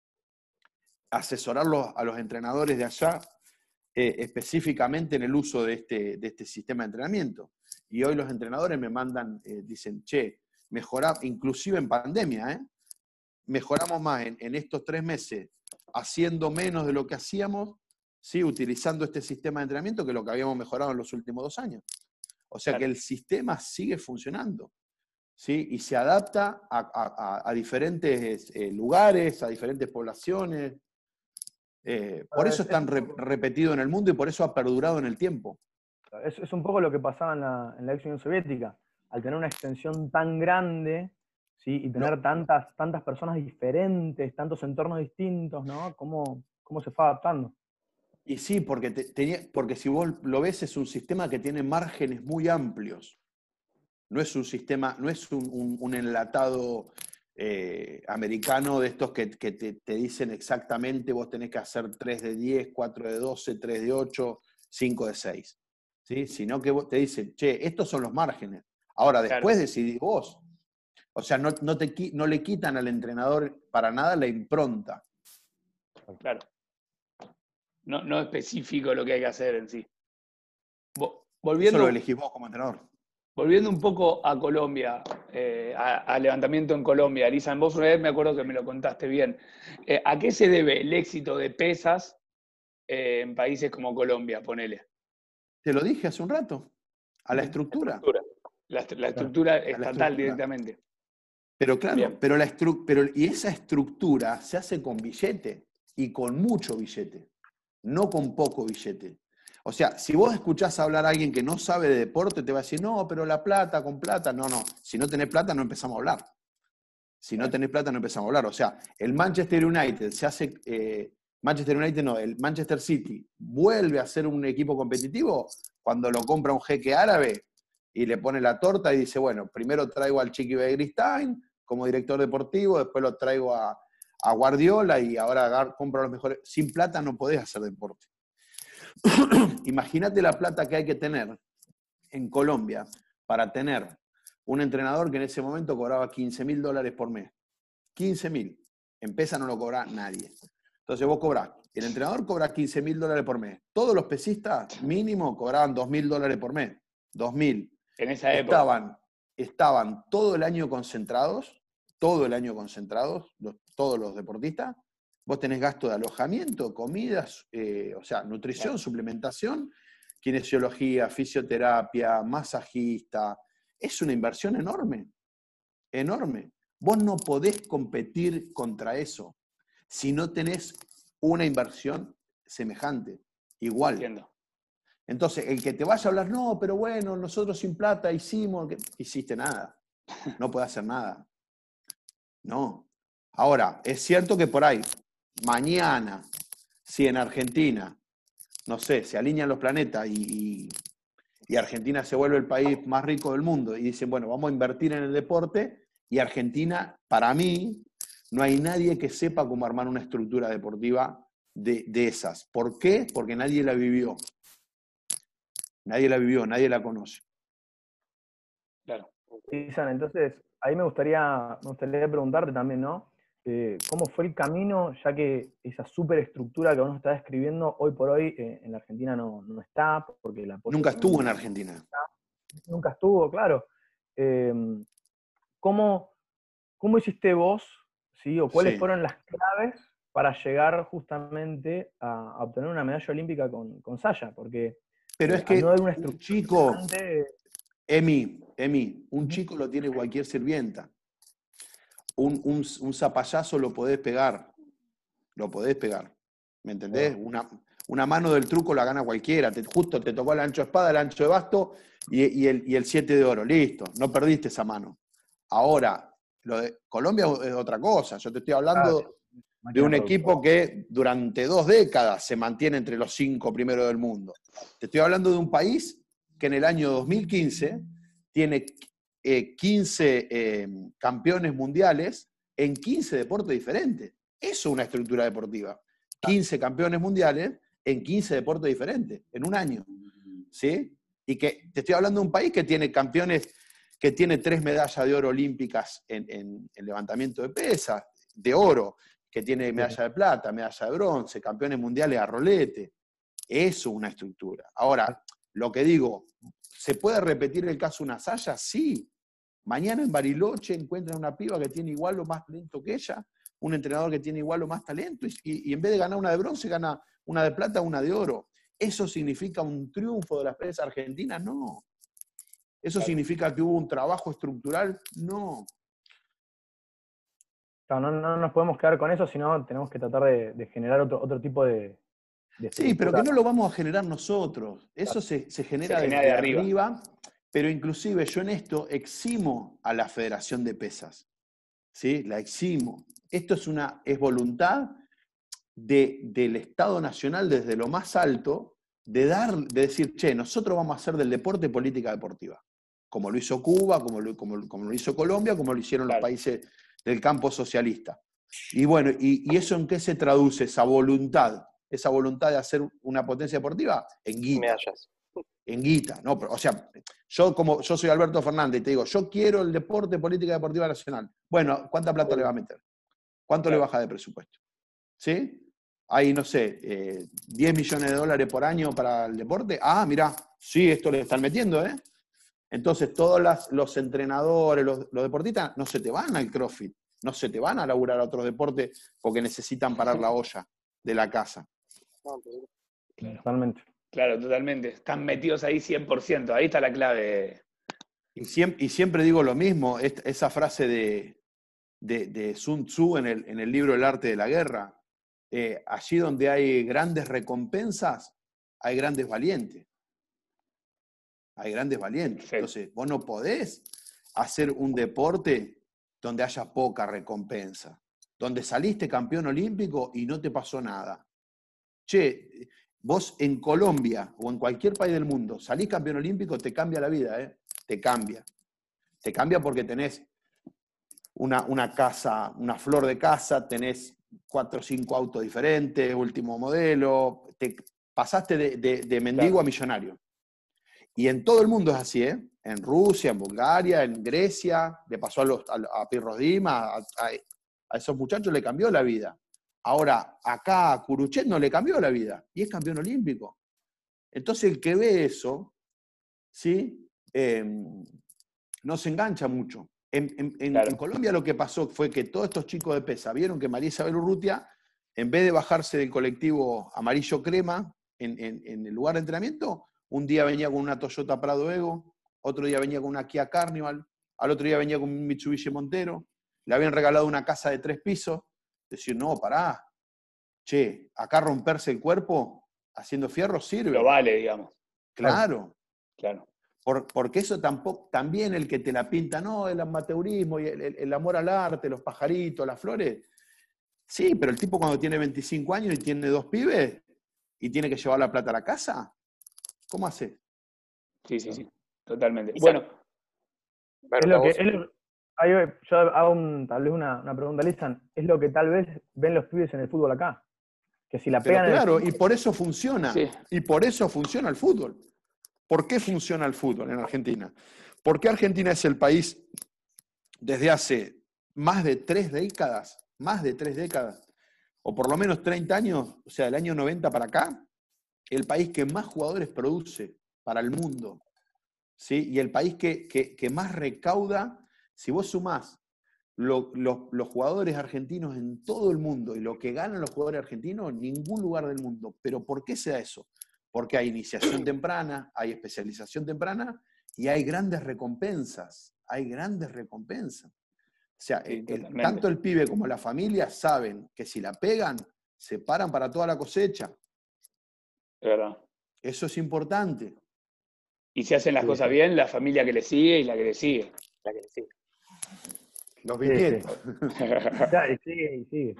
a asesorarlos a los entrenadores de allá, eh, específicamente en el uso de este, de este sistema de entrenamiento. Y hoy los entrenadores me mandan, dicen, che, mejoramos, inclusive en pandemia, ¿eh? mejoramos más en, estos tres meses haciendo menos de lo que hacíamos, ¿sí? utilizando este sistema de entrenamiento que lo que habíamos mejorado en los últimos dos años. O sea que el sistema sigue funcionando. ¿sí? Y se adapta a, diferentes eh, lugares, a diferentes poblaciones. Eh, por eso es tan repetido en el mundo y por eso ha perdurado en el tiempo. Es, un poco lo que pasaba en la, en la ex Unión Soviética. Al tener una extensión tan grande, ¿sí? y tener tantas, tantas personas diferentes, tantos entornos distintos, ¿no? ¿Cómo, cómo se fue adaptando? Y sí, porque, tenía, porque si vos lo ves, es un sistema que tiene márgenes muy amplios. No es un sistema, no es un, enlatado eh, americano de estos que, te, dicen exactamente vos tenés que hacer 3 de 10, 4 de 12, 3 de 8, 5 de 6. ¿sí? Sino que te dicen, che, estos son los márgenes. Ahora, después decidís vos. O sea, no, no, te, no le quitan al entrenador para nada la impronta. Claro. No, no específico lo que hay que hacer en sí. Volviendo, Eso lo elegís vos como entrenador. Volviendo un poco a Colombia, eh, a, levantamiento en Colombia, Lisa, vos una vez me acuerdo que me lo contaste bien. Eh, ¿A qué se debe el éxito de pesas eh, en países como Colombia, ponele? Te lo dije hace un rato, a la estructura. La estructura, estatal directamente. Pero claro, pero, la pero y esa estructura se hace con billete y con mucho billete, no con poco billete. O sea, si vos escuchás hablar a alguien que no sabe de deporte, te va a decir, no, pero la plata, con plata. No, no. Si no tenés plata, no empezamos a hablar. Si no tenés plata, no empezamos a hablar. O sea, el Manchester United se hace. Eh, Manchester United no, el Manchester City vuelve a ser un equipo competitivo cuando lo compra un jeque árabe y le pone la torta y dice, bueno, primero traigo al Chiqui Begristain como director deportivo, después lo traigo a, Guardiola y ahora compro los mejores. Sin plata no podés hacer deporte. Imagínate la plata que hay que tener en Colombia para tener un entrenador que en ese momento cobraba 15 mil dólares por mes. 15 mil. En PESA no lo cobra nadie. Entonces vos cobrás, el entrenador cobra 15 mil dólares por mes. Todos los pesistas mínimo cobraban 2 mil dólares por mes. 2 mil. En esa época. Estaban, estaban todo el año concentrados, todo el año concentrados, todos los deportistas. Vos tenés gasto de alojamiento, comidas, eh, o sea, nutrición, suplementación, kinesiología, fisioterapia, masajista. Es una inversión enorme, enorme. Vos no podés competir contra eso si no tenés una inversión semejante, igual. Entiendo. Entonces, el que te vaya a hablar, no, pero bueno, nosotros sin plata hicimos, que hiciste nada, no puede hacer nada. No. Ahora, es cierto que por ahí, mañana, si en Argentina, no sé, se alinean los planetas y, y Argentina se vuelve el país más rico del mundo y dicen, bueno, vamos a invertir en el deporte y Argentina, para mí, no hay nadie que sepa cómo armar una estructura deportiva de, de esas. ¿Por qué? Porque nadie la vivió. Nadie la vivió, nadie la conoce. Claro. entonces, ahí me gustaría, me gustaría preguntarte también, ¿no? Eh, ¿Cómo fue el camino, ya que esa superestructura que uno está describiendo hoy por hoy eh, en la Argentina no, está? Porque la Nunca estuvo en Argentina. Nunca estuvo, claro. Em, ¿cómo, ¿Cómo hiciste vos, sí, o cuáles fueron las claves para llegar justamente a, obtener una medalla olímpica con, con Saya? Porque pero es que un chico, Emi, Emi, un chico lo tiene cualquier sirvienta. Un, un, zapallazo lo podés pegar, lo podés pegar. ¿Me entendés? Una, una mano del truco la gana cualquiera. Te, justo te tocó el ancho de espada, el ancho de basto y, el, y el siete de oro. Listo, no perdiste esa mano. Ahora, lo de Colombia es otra cosa. Yo te estoy hablando de un equipo que durante dos décadas se mantiene entre los cinco primeros del mundo. Te estoy hablando de un país que en el año 2015 tiene 15 eh, eh, campeones mundiales en 15 deportes diferentes. Eso es una estructura deportiva. 15 campeones mundiales en 15 deportes diferentes, en un año. ¿Sí? Y que te estoy hablando de un país que tiene campeones, que tiene tres medallas de oro olímpicas en, en levantamiento de pesas, de oro, que tiene medalla de plata, medalla de bronce, campeones mundiales a rolete. Eso es una estructura. Ahora, lo que digo, ¿se puede repetir el caso una Saya? Sí. Mañana en Bariloche encuentran una piba que tiene igual o más talento que ella, un entrenador que tiene igual o más talento, y, en vez de ganar una de bronce, gana una de plata, una de oro. ¿Eso significa un triunfo de la empresa argentina? No. ¿Eso significa que hubo un trabajo estructural? No. No, no, nos podemos quedar con eso, sino tenemos que tratar de, generar otro, otro tipo de, Sí, pero que no lo vamos a generar nosotros. Eso se, genera, desde de arriba. Pero inclusive yo en esto eximo a la Federación de Pesas. ¿Sí? La eximo. Esto es una es voluntad del Estado Nacional desde lo más alto de dar, de decir, che, nosotros vamos a hacer del deporte política deportiva. Como lo hizo Cuba, como lo, como, lo hizo Colombia, como lo hicieron los países del campo socialista. Y bueno, y, eso en qué se traduce? Esa voluntad, esa voluntad de hacer una potencia deportiva en guita. En guita, ¿no? o sea, yo como yo soy Alberto Fernández y te digo, yo quiero el deporte política deportiva nacional. Bueno, ¿cuánta plata le va a meter? ¿Cuánto le baja de presupuesto? ¿Sí? Hay, no sé, 10 eh, millones de dólares por año para el deporte. Ah, mira, sí, esto le están metiendo, ¿eh? Entonces, todos los entrenadores, los, deportistas, no se te van al CrossFit, no se te van a laburar a otros deportes porque necesitan parar la olla de la casa. Totalmente. Claro, totalmente. Están metidos ahí 100%, ahí está la clave. Y siempre, y siempre digo lo mismo, esa frase de, de, Sun Tzu en el, en el, libro El arte de la guerra. Eh, allí donde hay grandes recompensas, hay grandes valientes. Hay grandes valientes. Entonces, vos no podés hacer un deporte donde haya poca recompensa, donde saliste campeón olímpico y no te pasó nada. Che, vos en Colombia o en cualquier país del mundo salís campeón olímpico, te cambia la vida, ¿eh? Te cambia. Te cambia porque tenés una, casa, una flor de casa, tenés cuatro o cinco autos diferentes, último modelo, te pasaste de, mendigo a millonario. Y en todo el mundo es así, ¿eh? En Rusia, en Bulgaria, en Grecia, le pasó a, los, a, Pirros Dima, a, esos muchachos le cambió la vida. Ahora, acá a Kuruchet no le cambió la vida y es campeón olímpico. Entonces, el que ve eso, ¿sí? Em, no se engancha mucho. En, Colombia lo que pasó fue que todos estos chicos de pesa vieron que María Isabel Urrutia, en vez de bajarse del colectivo amarillo crema en, el lugar de entrenamiento, un día venía con una Toyota Prado Ego, otro día venía con una Kia Carnival, al otro día venía con un Mitsubishi Montero, le habían regalado una casa de tres pisos. Decir, no, pará, che, acá romperse el cuerpo haciendo fierro sirve. Lo vale, digamos. Claro. Claro porque eso tampoco, también el que te la pinta, no, el amateurismo y el, amor al arte, los pajaritos, las flores. Sí, pero el tipo cuando tiene 25 años y tiene dos pibes y tiene que llevar la plata a la casa, ¿cómo hace? Sí, sí, sí, totalmente. Bueno, es lo que, yo hago tal vez una, pregunta, Lisan, es lo que tal vez ven los pibes en el fútbol acá. Que si la pegan claro, y por eso funciona. Y por eso funciona el fútbol. ¿Por qué funciona el fútbol en Argentina? Porque Argentina es el país desde hace más de tres décadas, más de tres décadas, o por lo menos 30 años, o sea, del año 90 para acá, el país que más jugadores produce para el mundo. ¿sí? Y el país que, más recauda, si vos sumás los jugadores argentinos en todo el mundo y lo que ganan los jugadores argentinos, en ningún lugar del mundo. ¿Pero por qué sea eso? porque hay iniciación temprana, hay especialización temprana y hay grandes recompensas, hay grandes recompensas. O sea, tanto el pibe como la familia saben que si la pegan, se paran para toda la cosecha. Eso es importante. Y si hacen las cosas bien, la familia que le sigue y la que le sigue. La que le sigue. Los bisnietos. y sigue, y sigue.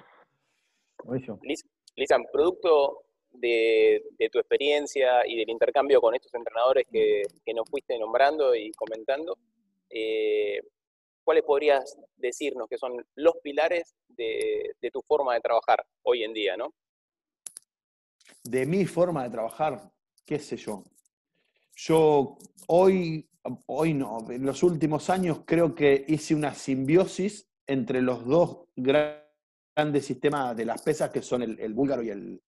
Lisan, producto de, tu experiencia y del intercambio con estos entrenadores que, nos fuiste nombrando y comentando, eh, ¿cuáles podrías decirnos que son los pilares de, tu forma de trabajar hoy en día, no? De mi forma de trabajar, qué sé yo. Yo hoy, hoy no, en los últimos años creo que hice una simbiosis entre los dos grandes sistemas de las pesas que son el búlgaro y el,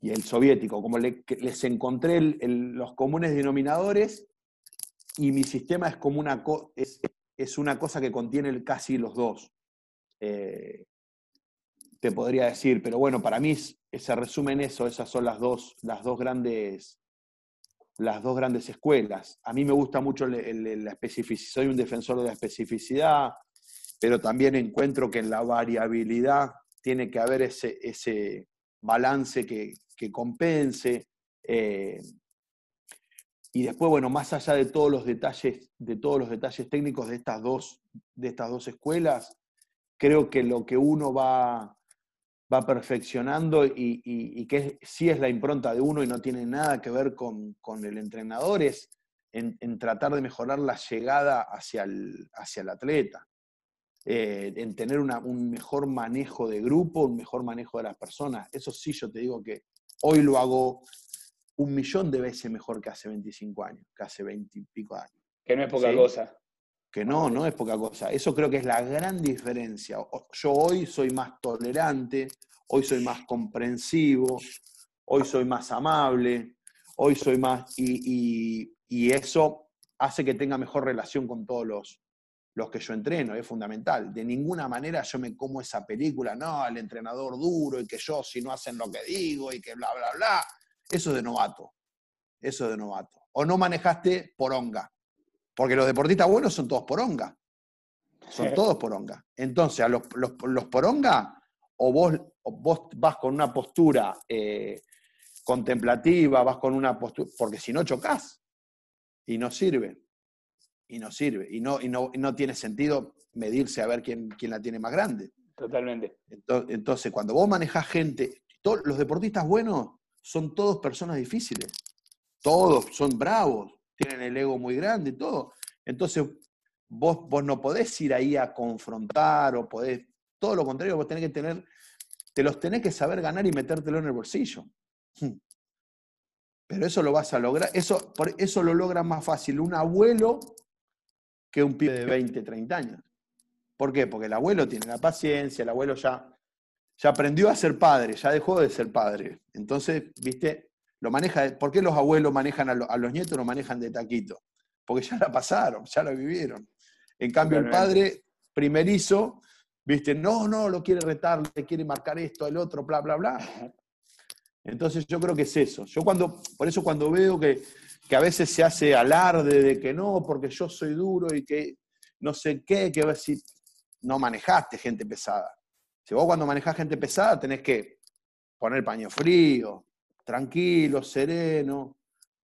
y el soviético, como les encontré los comunes denominadores y mi sistema es como una es es una cosa que contiene casi los dos. Eh, te podría decir, pero bueno, para mí se resume en eso, esas son las dos, las dos grandes las dos grandes escuelas. A mí me gusta mucho la especificidad, soy un defensor de la especificidad, pero también encuentro que en la variabilidad tiene que haber ese, ese balance que, compense. Eh, y después, bueno, más allá de todos los detalles, de todos los detalles técnicos de estas dos, de estas dos escuelas, creo que lo que uno va, va perfeccionando y, que sí es la impronta de uno y no tiene nada que ver con, el entrenador, es en, tratar de mejorar la llegada hacia el, hacia el atleta, eh, en tener un mejor manejo de grupo, un mejor manejo de las personas. Eso sí, yo te digo que hoy lo hago un millón de veces mejor que hace 25 años, que hace 20 y pico años. Que no es poca cosa. Que no, no es poca cosa. Eso creo que es la gran diferencia. Yo hoy soy más tolerante, hoy soy más comprensivo, hoy soy más amable, hoy soy más... Y, eso hace que tenga mejor relación con todos los, los que yo entreno, es fundamental. De ninguna manera yo me como esa película, no, el entrenador duro y que yo si no hacen lo que digo y que bla, bla, bla. Eso es de novato. Eso es de novato. O no manejaste poronga. Porque los deportistas buenos son todos poronga. Son todos poronga. Entonces, a los, los, poronga, o vos, vos, vas con una postura eh, contemplativa, vas con una postura. Porque si no chocas. Y no sirve. Y no sirve. Y no, y no, no tiene sentido medirse a ver quién, quién la tiene más grande. Totalmente. Entonces, cuando vos manejas gente, todos, los deportistas buenos son todos personas difíciles. Todos son bravos, tienen el ego muy grande y todo. Entonces, vos, vos no podés ir ahí a confrontar o podés, todo lo contrario, vos tenés que tener, te los tenés que saber ganar y metértelo en el bolsillo. Pero eso lo vas a lograr, eso, por eso lo logra más fácil un abuelo que un pibe de 20, 30 años. ¿Por qué? Porque el abuelo tiene la paciencia, el abuelo ya, ya aprendió a ser padre, ya dejó de ser padre. Entonces, viste, lo maneja, ¿por qué los abuelos manejan a, los nietos, lo manejan de taquito? Porque ya la pasaron, ya la vivieron. En cambio, el padre primerizo, viste, no, no, lo quiere retar, le quiere marcar esto, el otro, bla, bla, bla. Entonces yo creo que es eso. Yo cuando, por eso cuando veo que, que a veces se hace alarde de que no, porque yo soy duro y que no sé qué, que si no manejaste gente pesada. Si vos cuando manejás gente pesada tenés que poner paño frío, tranquilo, sereno,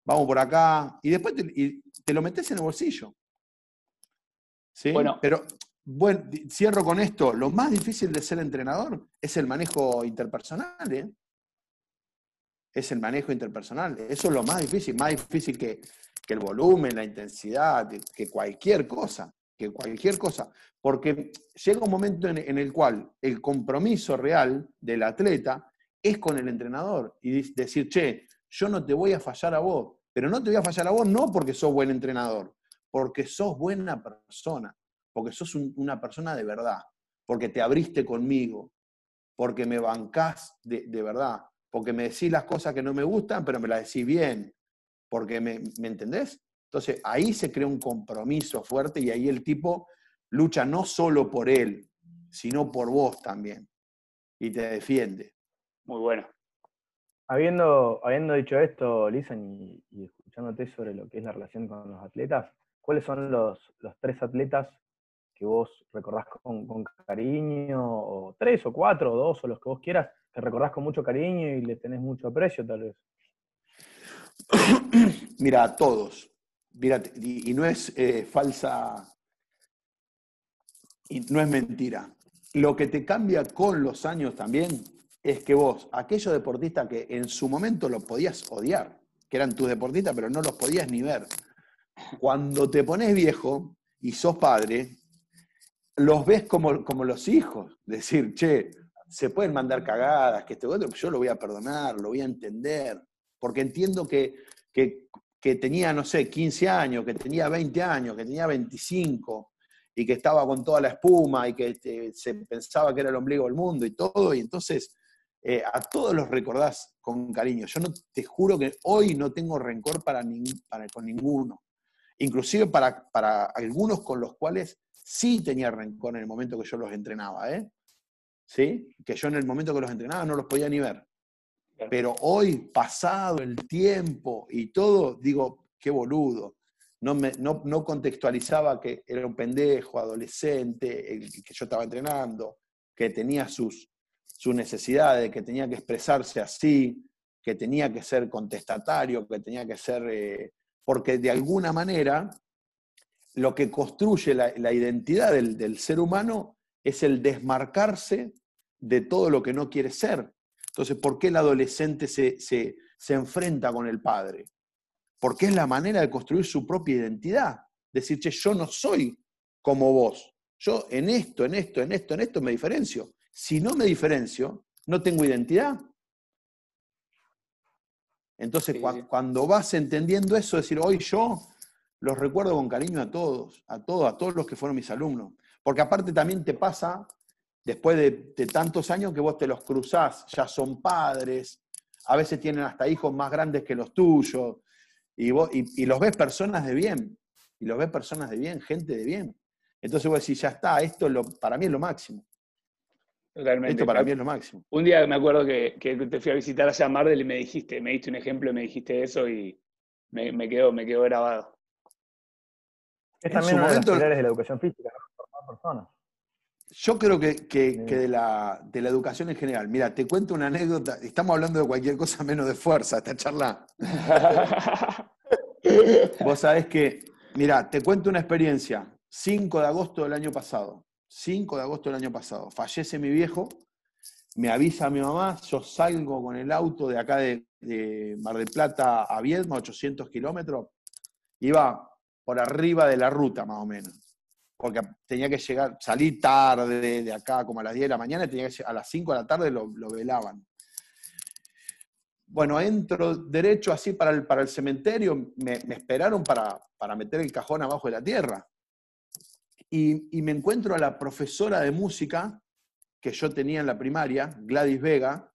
vamos por acá, y después te, lo metes en el bolsillo. ¿Sí? Bueno. Pero, bueno, cierro con esto, lo más difícil de ser entrenador es el manejo interpersonal, ¿eh? Es el manejo interpersonal, eso es lo más difícil, más difícil que, el volumen, la intensidad, que cualquier cosa, que cualquier cosa, porque llega un momento en, el cual el compromiso real del atleta es con el entrenador y decir, che, yo no te voy a fallar a vos, pero no te voy a fallar a vos no porque sos buen entrenador, porque sos buena persona, porque sos una persona de verdad, porque te abriste conmigo, porque me bancás de, verdad, porque me decís las cosas que no me gustan, pero me las decís bien, porque me, ¿me entendés? Entonces ahí se crea un compromiso fuerte y ahí el tipo lucha no solo por él, sino por vos también. Y te defiende. Muy bueno. Habiendo, habiendo dicho esto, Lisan, y, escuchándote sobre lo que es la relación con los atletas, ¿cuáles son los, tres atletas que vos recordás con, cariño, o tres o cuatro o dos o los que vos quieras, que recordás con mucho cariño y le tenés mucho aprecio tal vez? Mira, a todos. Mira, y, no es eh, falsa, y no es mentira. Lo que te cambia con los años también es que vos, aquellos deportistas que en su momento los podías odiar, que eran tus deportistas, pero no los podías ni ver, cuando te pones viejo y sos padre, los ves como, como los hijos. Decir, che, se pueden mandar cagadas, que este otro, yo lo voy a perdonar, lo voy a entender, porque entiendo que, que, que tenía, no sé, 15 años, que tenía 20 años, que tenía 25, y que estaba con toda la espuma y que este, se pensaba que era el ombligo del mundo y todo, y entonces eh, a todos los recordás con cariño. Yo no, te juro que hoy no tengo rencor para, con ninguno. Inclusive para, para algunos con los cuales sí tenía rencor en el momento que yo los entrenaba, ¿eh? ¿Sí? Que yo en el momento que los entrenaba no los podía ni ver. Pero hoy, pasado el tiempo y todo, digo, qué boludo. No, me, no, no contextualizaba que era un pendejo, adolescente, que yo estaba entrenando, que tenía sus, sus necesidades, que tenía que expresarse así, que tenía que ser contestatario, que tenía que ser... Eh, porque de alguna manera lo que construye la, identidad del, ser humano es el desmarcarse de todo lo que no quiere ser. Entonces, ¿por qué el adolescente se, se enfrenta con el padre? Porque es la manera de construir su propia identidad. Decir, che, yo no soy como vos. Yo en esto, en esto, en esto, en esto me diferencio. Si no me diferencio, no tengo identidad. Entonces, cuando vas entendiendo eso, decir, hoy yo los recuerdo con cariño a todos, a todos, a todos los que fueron mis alumnos. Porque aparte también te pasa, después de, tantos años, que vos te los cruzás, ya son padres, a veces tienen hasta hijos más grandes que los tuyos, y, vos, y, los ves personas de bien, y los ves personas de bien, gente de bien. Entonces vos decís, ya está, esto lo, para mí es lo máximo. Esto para mí es lo máximo. Un día me acuerdo que, te fui a visitar allá a Mardel y me dijiste, me diste un ejemplo y me dijiste eso y me, quedó, me quedó grabado. Es también uno de los pilares de la educación física, formar personas. Yo creo que, de, la, de, la, educación en general. Mira, te cuento una anécdota. Estamos hablando de cualquier cosa menos de fuerza, esta charla. Vos sabés que, mira, te cuento una experiencia. 5 de agosto del año pasado. 5 de agosto del año pasado. Fallece mi viejo, me avisa mi mamá, yo salgo con el auto de acá de, Mar del Plata a Viedma, 800 kilómetros, iba por arriba de la ruta más o menos, porque tenía que llegar, salí tarde de acá como a las 10 de la mañana y tenía que a las 5 de la tarde lo, velaban. Bueno, entro derecho así para el, para el cementerio, me, esperaron para, para meter el cajón abajo de la tierra y, me encuentro a la profesora de música que yo tenía en la primaria, Gladys Vega,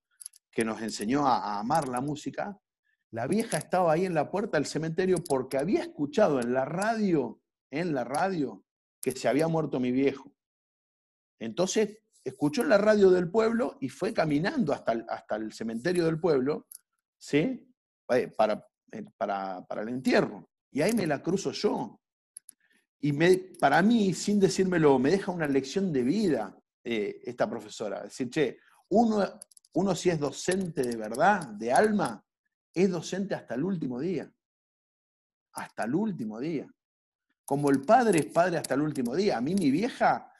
que nos enseñó a, amar la música. La vieja estaba ahí en la puerta del cementerio porque había escuchado en la radio, en la radio, que se había muerto mi viejo. Entonces escuchó en la radio del pueblo y fue caminando hasta el, hasta el cementerio del pueblo, ¿sí? Eh, para, eh, para, para el entierro. Y ahí me la cruzo yo. Y para mí, sin decírmelo, me deja una lección de vida eh, esta profesora. Decir, che, uno, uno si es docente de verdad, de alma, es docente hasta el último día. Hasta el último día. Como el padre es padre hasta el último día. A mí mi vieja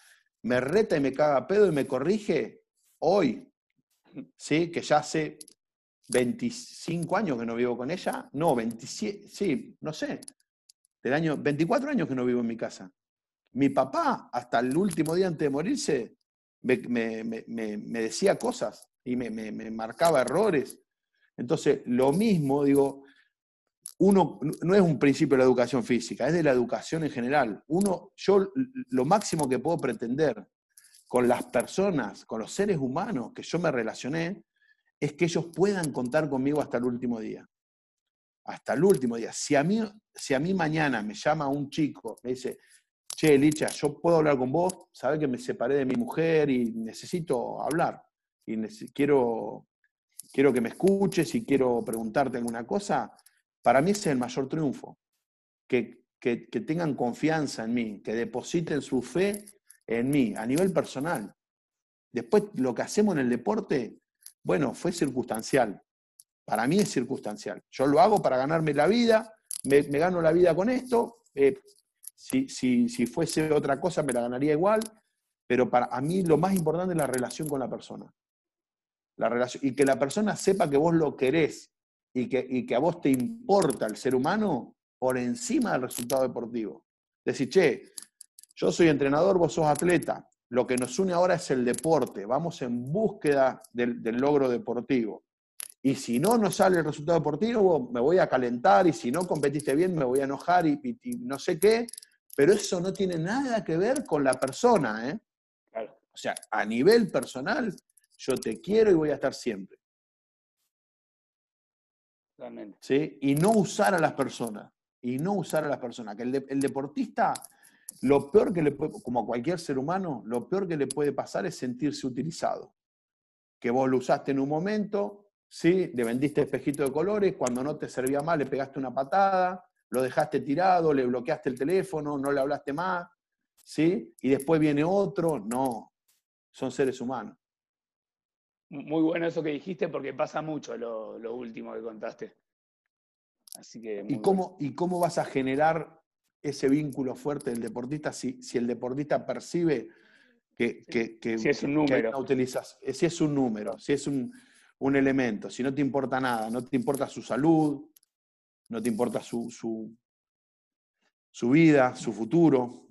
me reta y me caga pedo y me corrige hoy, ¿sí? que ya hace 25 años que no vivo con ella. No, 27, sí, no sé del año 24 años que no vivo en mi casa. Mi papá, hasta el último día antes de morirse, me, decía cosas y me, marcaba errores. Entonces, lo mismo, digo, uno no es un principio de la educación física, es de la educación en general. Uno, yo lo máximo que puedo pretender con las personas, con los seres humanos que yo me relacioné, es que ellos puedan contar conmigo hasta el último día hasta el último día. Si a mí, si a mí mañana me llama un chico, me dice, che, Licha, yo puedo hablar con vos, sabes que me separé de mi mujer y necesito hablar, y quiero, quiero que me escuches y quiero preguntarte alguna cosa, para mí ese es el mayor triunfo. Que, que tengan confianza en mí, que depositen su fe en mí, a nivel personal. Después, lo que hacemos en el deporte, bueno, fue circunstancial. Para mí es circunstancial. Yo lo hago para ganarme la vida, me, gano la vida con esto. Eh, si, fuese otra cosa me la ganaría igual, pero para a mí lo más importante es la relación con la persona. La relación, y que la persona sepa que vos lo querés y que, y que a vos te importa el ser humano por encima del resultado deportivo. Decir, che, yo soy entrenador, vos sos atleta. Lo que nos une ahora es el deporte. Vamos en búsqueda del logro deportivo. Y si no nos sale el resultado deportivo, me voy a calentar y si no competiste bien, me voy a enojar y, no sé qué. Pero eso no tiene nada que ver con la persona. ¿eh? O sea, a nivel personal, yo te quiero y voy a estar siempre. ¿Sí? Y no usar a las personas. y no usar a las personas. Que el, el deportista, lo peor que le puede, como a cualquier ser humano, lo peor que le puede pasar es sentirse utilizado. Que vos lo usaste en un momento, ¿sí? le vendiste espejito de colores, cuando no te servía más le pegaste una patada, lo dejaste tirado, le bloqueaste el teléfono, no le hablaste más, ¿sí? y después viene otro, no, son seres humanos. Muy bueno eso que dijiste porque pasa mucho lo, último que contaste. Así que ¿Y, cómo, ¿Y cómo vas a generar ese vínculo fuerte del deportista si, si el deportista percibe que, si es un número. Utilizas, si es un número, si es un, un, elemento, si no te importa nada, no te importa su salud, no te importa su, su, su vida, su futuro.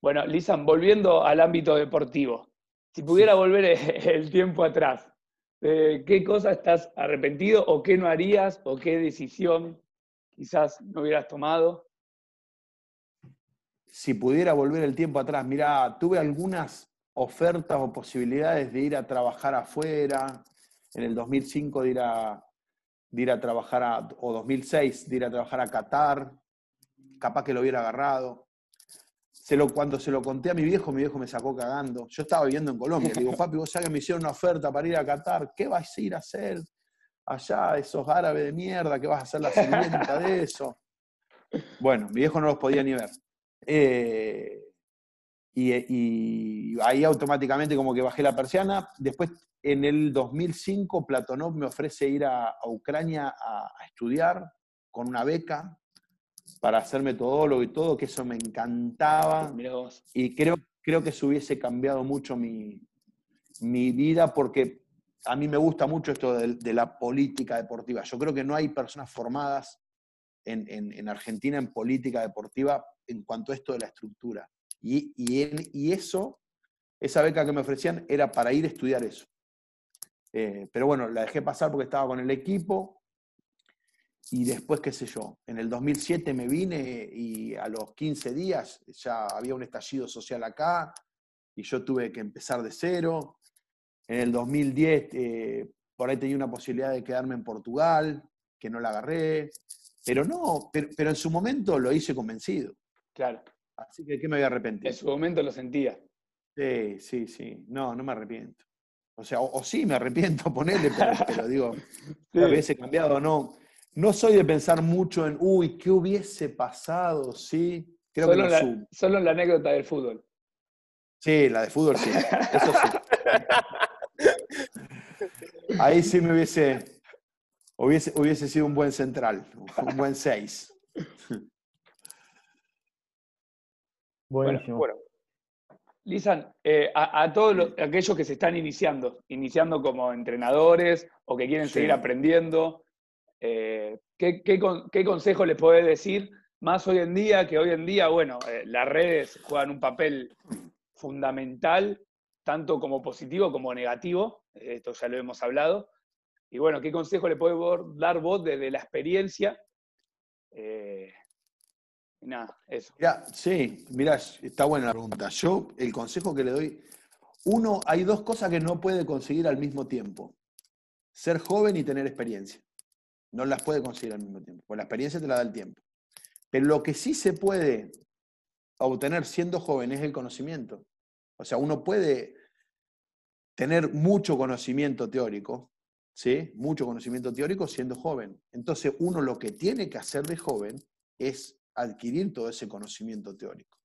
Bueno, Lisan, volviendo al ámbito deportivo, si pudiera volver el tiempo atrás, ¿qué cosa estás arrepentido o qué no harías o qué decisión quizás no hubieras tomado? Si pudiera volver el tiempo atrás, mira, tuve algunas ofertas o posibilidades de ir a trabajar afuera, en el 2005 de ir a, trabajar a, o 2006 de ir a trabajar a Qatar, capaz que lo hubiera agarrado cuando se lo conté a mi viejo, mi viejo me sacó cagando. Yo estaba viviendo en Colombia. Digo, papi, vos sabés que me hicieron una oferta para ir a Qatar. ¿Qué vas a ir a hacer allá, esos árabes de mierda? ¿Qué vas a hacer la sirvienta de eso? Bueno, mi viejo no los podía ni ver. Eh, y, ahí automáticamente como que bajé la persiana. Después, en el 2005, Platonov me ofrece ir a, Ucrania a, a estudiar con una beca para hacer metodólogo y todo, que eso me encantaba. Y creo, creo que eso hubiese cambiado mucho mi, vida porque a mí me gusta mucho esto de, la política deportiva. Yo creo que no hay personas formadas en, Argentina en política deportiva en cuanto a esto de la estructura. Y, eso, esa beca que me ofrecían era para ir a estudiar eso. Eh, pero bueno, la dejé pasar porque estaba con el equipo y después, qué sé yo, en el 2007 me vine y a los 15 días ya había un estallido social acá y yo tuve que empezar de cero. En el 2010 eh, por ahí tenía una posibilidad de quedarme en Portugal, que no la agarré, pero no, pero, en su momento lo hice convencido. Claro. Así que, ¿qué me voy a arrepentir? En su momento lo sentía. Sí, sí, sí. No, no me arrepiento. O sea, o, sí me arrepiento, ponerle, pero, pero digo, sí. hubiese cambiado o no. No soy de pensar mucho en, uy, ¿qué hubiese pasado? Sí, creo solo, que la, solo la anécdota del fútbol. Sí, la de fútbol sí, eso sí. Ahí sí me hubiese, hubiese, hubiese sido un buen central, un buen seis. Buenísimo. Bueno, Lisan, eh, a, todos aquellos que se están iniciando, iniciando como entrenadores o que quieren seguir aprendiendo, eh, ¿qué, consejo les podés decir? Más hoy en día, que hoy en día, bueno, eh, las redes juegan un papel fundamental, tanto como positivo como negativo, eh, esto ya lo hemos hablado. Y bueno, ¿qué consejo le podés dar vos desde la experiencia? Nada, eso. sí, mira, está buena la pregunta. Yo, el consejo que le doy, uno, hay dos cosas que no puede conseguir al mismo tiempo. Ser joven y tener experiencia. No las puede conseguir al mismo tiempo, pues la experiencia te la da el tiempo. Pero lo que sí se puede obtener siendo joven es el conocimiento. O sea, uno puede tener mucho conocimiento teórico, ¿sí? Mucho conocimiento teórico siendo joven. Entonces, uno lo que tiene que hacer de joven es adquirir todo ese conocimiento teórico.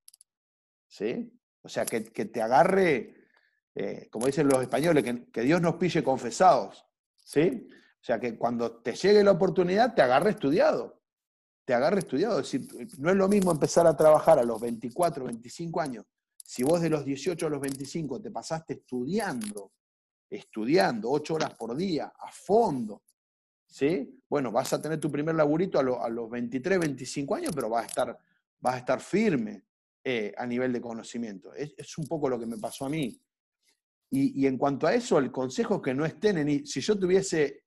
¿Sí? O sea, que, te agarre, eh, como dicen los españoles, que, que Dios nos pille confesados. ¿Sí? O sea, que cuando te llegue la oportunidad, te agarre estudiado. Te agarre estudiado. Es decir, no es lo mismo empezar a trabajar a los 24, 25 años. Si vos de los 18 a los 25 te pasaste estudiando, estudiando, 8 horas por día, a fondo, ¿sí? Bueno, vas a tener tu primer laburito a, los 23, 25 años, pero vas a estar, a estar firme eh, a nivel de conocimiento. Es, un poco lo que me pasó a mí. Y, en cuanto a eso, el consejo es que no estén en... Si yo tuviese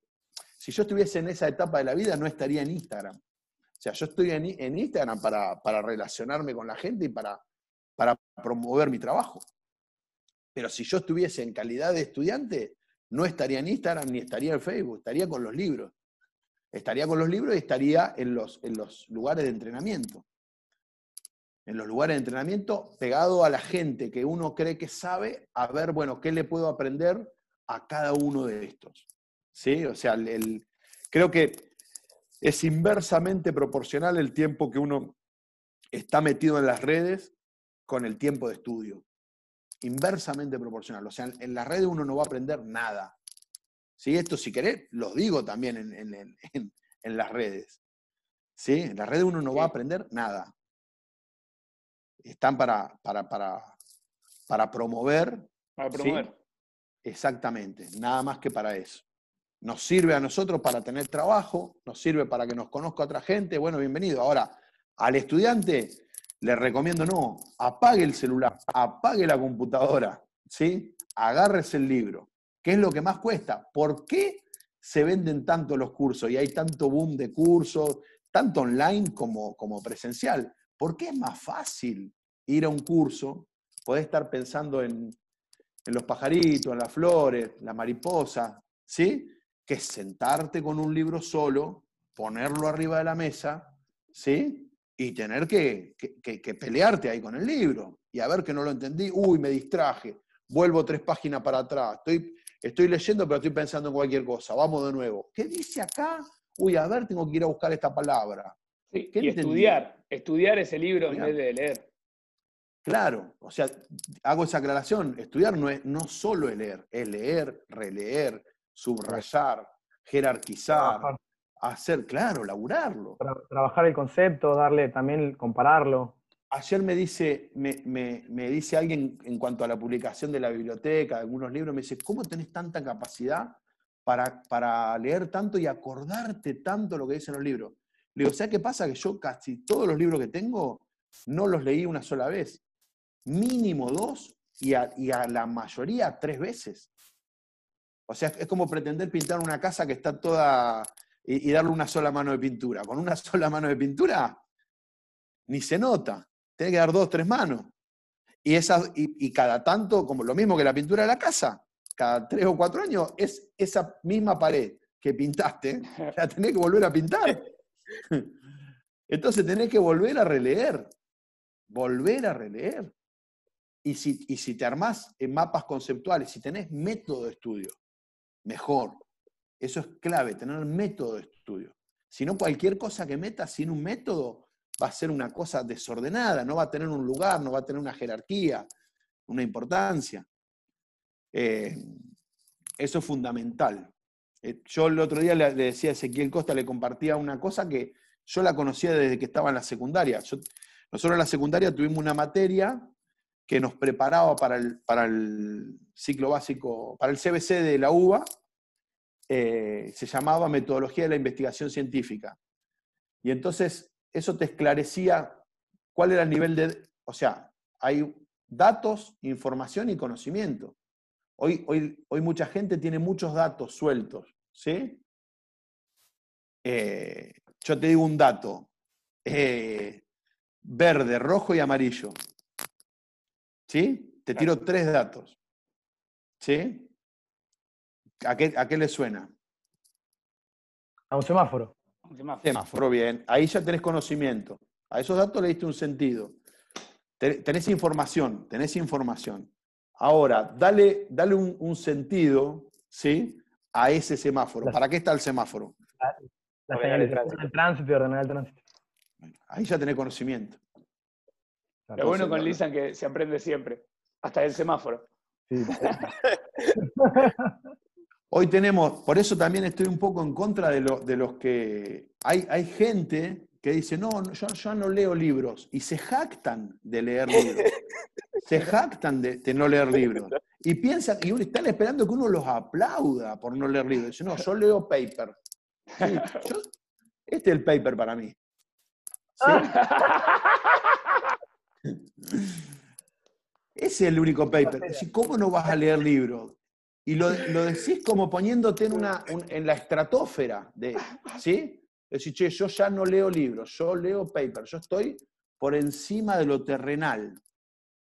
si yo estuviese en esa etapa de la vida, no estaría en Instagram. O sea, yo estoy en, Instagram para, relacionarme con la gente y para, para promover mi trabajo. Pero si yo estuviese en calidad de estudiante, no estaría en Instagram ni estaría en Facebook, estaría con los libros. Estaría con los libros y estaría en los, en los lugares de entrenamiento. En los lugares de entrenamiento, pegado a la gente que uno cree que sabe, a ver, bueno, ¿qué le puedo aprender a cada uno de estos? ¿Sí? O sea, el, creo que es inversamente proporcional el tiempo que uno está metido en las redes con el tiempo de estudio. Inversamente proporcional. O sea, en las redes uno no va a aprender nada. ¿Sí? Esto, si querés, lo digo también en, las redes. ¿Sí? En las redes uno no va a aprender nada. Están para, para, para, promover. Para promover. Exactamente, nada más que para eso. Nos sirve a nosotros para tener trabajo, nos sirve para que nos conozca otra gente. Bueno, bienvenido. Ahora, al estudiante le recomiendo no, apague el celular, apague la computadora, ¿sí? Agárrese el libro. ¿Qué es lo que más cuesta? ¿Por qué se venden tanto los cursos y hay tanto boom de cursos, tanto online como, como presencial? ¿Por qué es más fácil ir a un curso? Podés estar pensando en, en los pajaritos, en las flores, la mariposa, ¿sí? que sentarte con un libro solo, ponerlo arriba de la mesa, ¿sí? Y tener que, pelearte ahí con el libro. Y a ver que no lo entendí, uy, me distraje, vuelvo tres páginas para atrás, estoy, estoy leyendo pero estoy pensando en cualquier cosa, vamos de nuevo. ¿Qué dice acá? Uy, a ver, tengo que ir a buscar esta palabra. Sí, y estudiar, estudiar ese libro en vez de leer. Claro, o sea, hago esa aclaración, estudiar no es no solo es leer, es leer, releer, subrayar, jerarquizar, hacer, claro, laburarlo. trabajar el concepto, darle también, compararlo. Ayer me dice, me, dice alguien en cuanto a la publicación de la biblioteca, de algunos libros, me dice, ¿cómo tenés tanta capacidad para, para leer tanto y acordarte tanto lo que dicen los libros? Le digo, ¿sabes qué pasa? Que yo casi todos los libros que tengo no los leí una sola vez. Mínimo dos y y a la mayoría tres veces. O sea, es como pretender pintar una casa que está toda y, darle una sola mano de pintura. Con una sola mano de pintura ni se nota. Tiene que dar dos, tres manos. Y, y, cada tanto, como lo mismo que la pintura de la casa, cada tres o cuatro años, es esa misma pared que pintaste, la tenés que volver a pintar. Entonces tenés que volver a releer, volver a releer. Y si, y si te armás en mapas conceptuales, si tenés método de estudio, mejor. Eso es clave, tener método de estudio. Si no, cualquier cosa que metas sin un método va a ser una cosa desordenada, no va a tener un lugar, no va a tener una jerarquía, una importancia. Eh, eso es fundamental. Eh, yo el otro día le, decía a Ezequiel Costa, le compartía una cosa que yo la conocía desde que estaba en la secundaria. nosotros en la secundaria tuvimos una materia que nos preparaba para el, para el ciclo básico, para el CBC de la UBA, eh, se llamaba Metodología de la Investigación Científica. Y entonces eso te esclarecía cuál era el nivel de, o sea, hay datos, información y conocimiento. Hoy, hoy, hoy mucha gente tiene muchos datos sueltos, ¿sí? Eh, yo te digo un dato, eh, verde, rojo y amarillo. ¿Sí? Te tiro tres datos. ¿Sí? ¿A qué, a qué le suena? A un semáforo. Un semáforo. bien. Ahí ya tenés conocimiento. A esos datos le diste un sentido. Tenés información, tenés información. Ahora, dale, dale un, sentido, ¿sí? A ese semáforo. ¿Para qué está el semáforo? La, señal de tránsito. ordenar el tránsito. ahí ya tenés conocimiento. Lo bueno con Lisan que se aprende siempre, hasta el semáforo. Hoy tenemos, por eso también estoy un poco en contra de, de los que... Hay, hay gente que dice, no, yo ya no leo libros, y se jactan de leer libros. se jactan de, no leer libros. Y piensan, y están esperando que uno los aplauda por no leer libros. Dicen, no, yo leo paper. este es el paper para mí. ¿Sí? Ese es el único paper. ¿Cómo no vas a leer libros? Y lo, decís como poniéndote en, una, en la estratosfera, de, ¿sí? Decís, che, yo ya no leo libros, yo leo paper, yo estoy por encima de lo terrenal,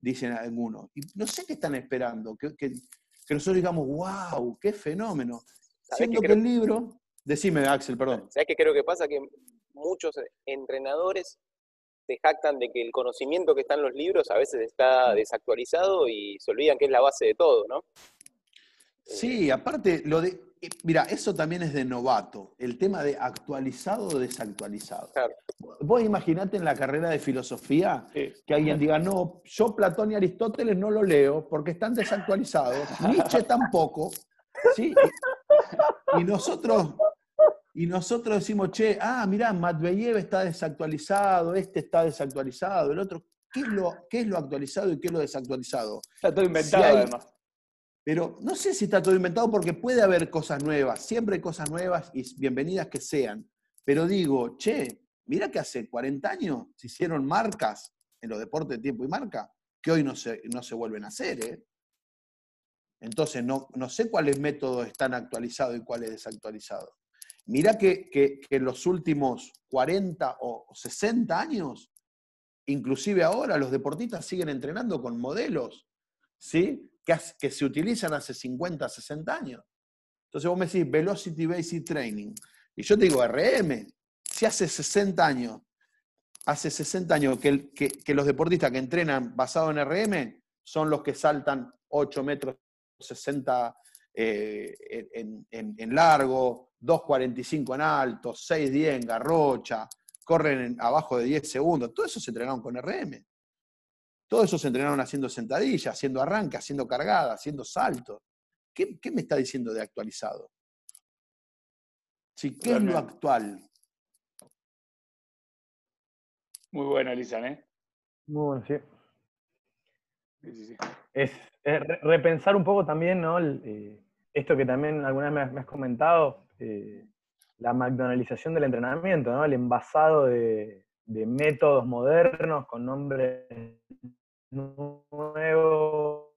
dicen algunos. Y no sé qué están esperando, que, nosotros digamos, wow, qué fenómeno. Siendo que, el libro, Decime, Axel, perdón. ¿Sabes qué creo que pasa? Que muchos entrenadores se jactan de que el conocimiento que está en los libros a veces está desactualizado y se olvidan que es la base de todo, ¿no? Sí, aparte, lo de. eh, Mira, eso también es de novato, el tema de actualizado o desactualizado. Claro. Vos imaginate en la carrera de filosofía Sí. que alguien diga, no, yo Platón y Aristóteles no lo leo porque están desactualizados, Nietzsche tampoco, ¿sí? Y, y nosotros, y nosotros decimos, che, ah, mirá, Matveyev está desactualizado, este está desactualizado, el otro, ¿qué es lo, qué es lo actualizado y qué es lo desactualizado? Está todo inventado, Si hay- además. Pero no sé si está todo inventado porque puede haber cosas nuevas, siempre hay cosas nuevas y bienvenidas que sean. Pero digo, che, mira que hace 40 años se hicieron marcas en los deportes de tiempo y marca que hoy no se, no se vuelven a hacer. ¿eh? Entonces, no, no sé cuáles métodos están actualizados y cuáles desactualizados. Mira que, que, que en los últimos 40 o 60 años, inclusive ahora, los deportistas siguen entrenando con modelos, ¿sí? Que, que se utilizan hace 50, 60 años. Entonces vos me decís Velocity Basic Training. Y yo te digo RM. Si hace 60 años, hace 60 años que, que- que los deportistas que entrenan basado en RM son los que saltan 8 metros 60 eh, en, en- en largo, 2.45 en alto, 6.10 en garrocha, corren en- abajo de 10 segundos. Todo eso se entrenaron con RM. Todo eso se entrenaron haciendo sentadillas, haciendo arranque, haciendo cargada, haciendo saltos. ¿Qué, qué me está diciendo de actualizado? Sí, ¿Qué es lo actual? Muy bueno, Lisan, ¿eh? Muy bueno, sí. Sí, sí, sí. Es, es re- repensar un poco también, ¿no? El, eh, esto que también alguna vez me has, me has comentado, eh, la McDonaldización del entrenamiento, ¿no? El envasado de, de métodos modernos con nombres nuevos.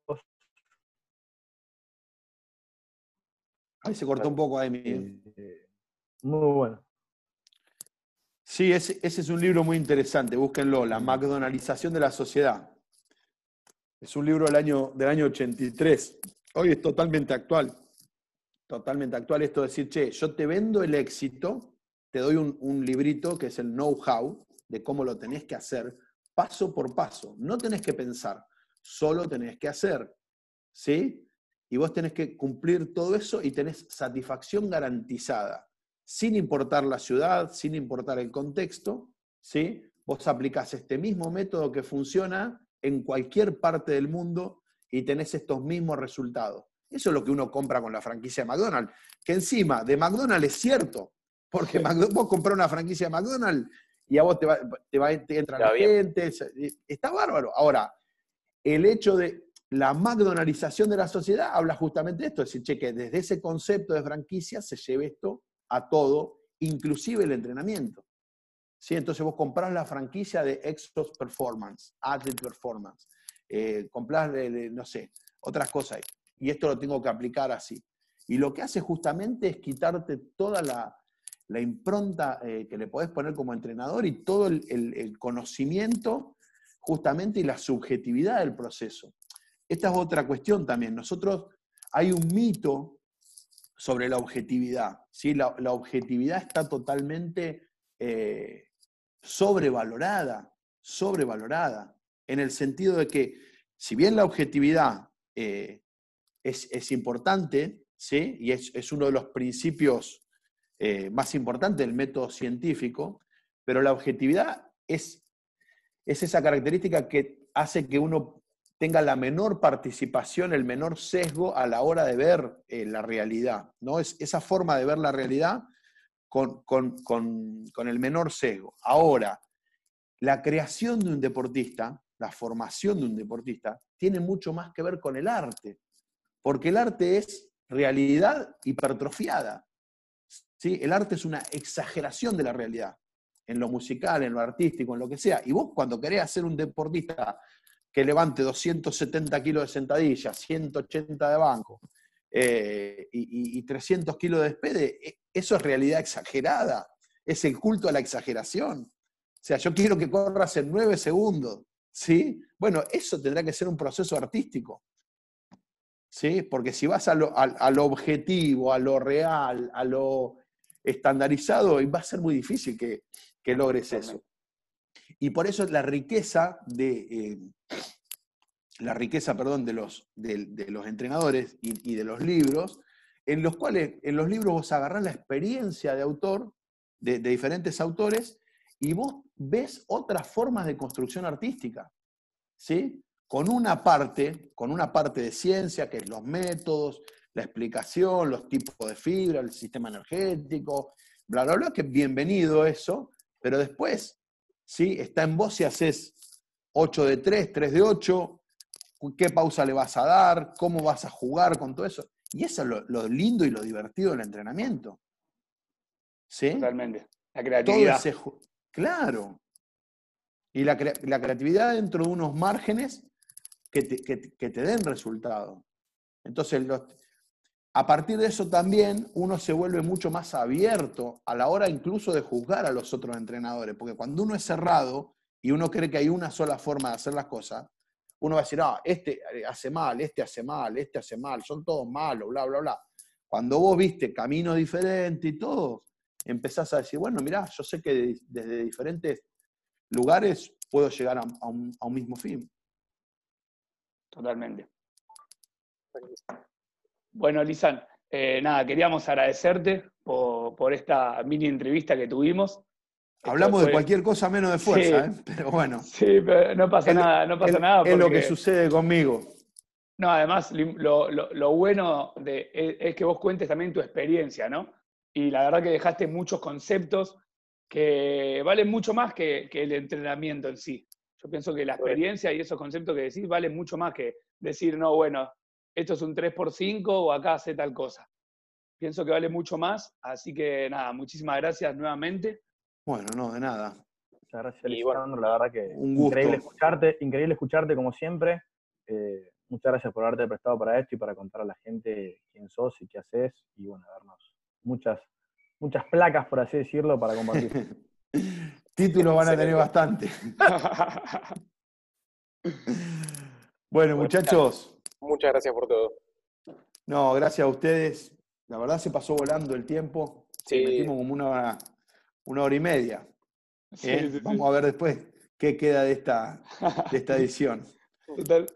Ahí se cortó un poco, Amy. ¿eh? eh, muy bueno. Sí, ese, ese es un libro muy interesante, búsquenlo, La McDonaldización de la Sociedad. Es un libro del año, del año 83. Hoy es totalmente actual. Totalmente actual esto de decir, che, yo te vendo el éxito, te doy un, un librito que es el know-how de cómo lo tenés que hacer, paso por paso. No tenés que pensar, solo tenés que hacer. ¿Sí? Y vos tenés que cumplir todo eso y tenés satisfacción garantizada sin importar la ciudad, sin importar el contexto, ¿sí? Vos aplicás este mismo método que funciona en cualquier parte del mundo y tenés estos mismos resultados. Eso es lo que uno compra con la franquicia de McDonald's. Que encima, de McDonald's es cierto, porque vos comprás una franquicia de McDonald's y a vos te, va, te, va- te entra la gente, es- está bárbaro. Ahora, el hecho de la McDonaldización de la sociedad habla justamente de esto, es decir, che, que desde ese concepto de franquicia se lleve esto a todo, inclusive el entrenamiento. ¿Sí? Entonces vos comprás la franquicia de Exos Performance, Athlete Performance, eh, comprás, no sé, otras cosas. Y esto lo tengo que aplicar así. Y lo que hace justamente es quitarte toda la, la impronta eh, que le podés poner como entrenador y todo el, conocimiento justamente y la subjetividad del proceso. Esta es otra cuestión también. Nosotros, hay un mito sobre la objetividad. ¿sí? La, objetividad está totalmente eh, sobrevalorada, sobrevalorada, en el sentido de que, si bien la objetividad eh, es, importante, ¿sí? y es uno de los principios eh, más importantes del método científico, pero la objetividad es, es esa característica que hace que uno tenga la menor participación, el menor sesgo a la hora de ver eh, la realidad. ¿no? Es esa forma de ver la realidad con, con- con- con el menor sesgo. Ahora, la creación de un deportista, la formación de un deportista, tiene mucho más que ver con el arte, porque el arte es realidad hipertrofiada. El arte es una exageración de la realidad, en lo musical, en lo artístico, en lo que sea. Y vos cuando querés hacer un deportista que levante 270 kilos de sentadilla, 180 de banco eh, y, y- y 300 kilos de despede, e- eso es realidad exagerada, es el culto a la exageración. O sea, yo quiero que corras en 9 segundos, ¿sí? Bueno, eso tendrá que ser un proceso artístico, ¿sí? Porque si vas a lo, a- a lo objetivo, a lo real, a lo, estandarizado y va a ser muy difícil que, que logres eso. Y por eso la riqueza de, eh, la riqueza, perdón, de los, de, los entrenadores y, de los libros, en los cuales en los libros vos agarrás la experiencia de autor, de, diferentes autores, y vos ves otras formas de construcción artística, ¿sí? Con una parte, con una parte de ciencia, que es los métodos, la explicación, los tipos de fibra, el sistema energético, bla, bla, bla, que bienvenido eso, pero después, ¿sí? Está en vos si haces 8 de 3, 3 de 8, qué pausa le vas a dar, cómo vas a jugar con todo eso. Y eso es lo, lindo y lo divertido del entrenamiento. ¿Sí? Totalmente. La creatividad. claro. Y la, creatividad dentro de unos márgenes que te, den resultado. Entonces, a partir de eso también uno se vuelve mucho más abierto a la hora incluso de juzgar a los otros entrenadores, porque cuando uno es cerrado y uno cree que hay una sola forma de hacer las cosas, uno va a decir, ah, este eh, hace mal, este hace mal, este hace mal, son todos malos, bla, bla, bla. Cuando vos viste camino diferente y todo, empezás a decir, bueno, mirá, yo sé que desde diferentes lugares puedo llegar a, un, mismo fin. Totalmente. Bueno, Lisan, eh, nada, queríamos agradecerte por, por, esta mini entrevista que tuvimos. Hablamos de cualquier cosa menos de fuerza, ¿eh? pero bueno. Sí, pero no pasa nada, no pasa nada. Es lo que sucede conmigo. No, además, lo, bueno de, es, que vos cuentes también tu experiencia, ¿no? Y la verdad que dejaste muchos conceptos que valen mucho más que, el entrenamiento en sí. Yo pienso que la experiencia y esos conceptos que decís valen mucho más que decir, no, bueno, esto es un 3x5 o acá hace tal cosa. Pienso que vale mucho más, así que nada, muchísimas gracias nuevamente bueno, no, de nada. Muchas gracias, Lisandro. la verdad que un gusto. increíble escucharte, increíble escucharte como siempre. Eh, muchas gracias por haberte prestado para esto y para contar a la gente quién sos y qué haces. Y bueno, darnos muchas, muchas placas, por así decirlo, para compartir. Títulos van a tener bastante. bueno, muchachos. Muchas gracias por todo. No, gracias a ustedes. La verdad se pasó volando el tiempo. Sí. Metimos como una una hora y media. ¿eh? Vamos a ver después qué queda de esta, de esta edición.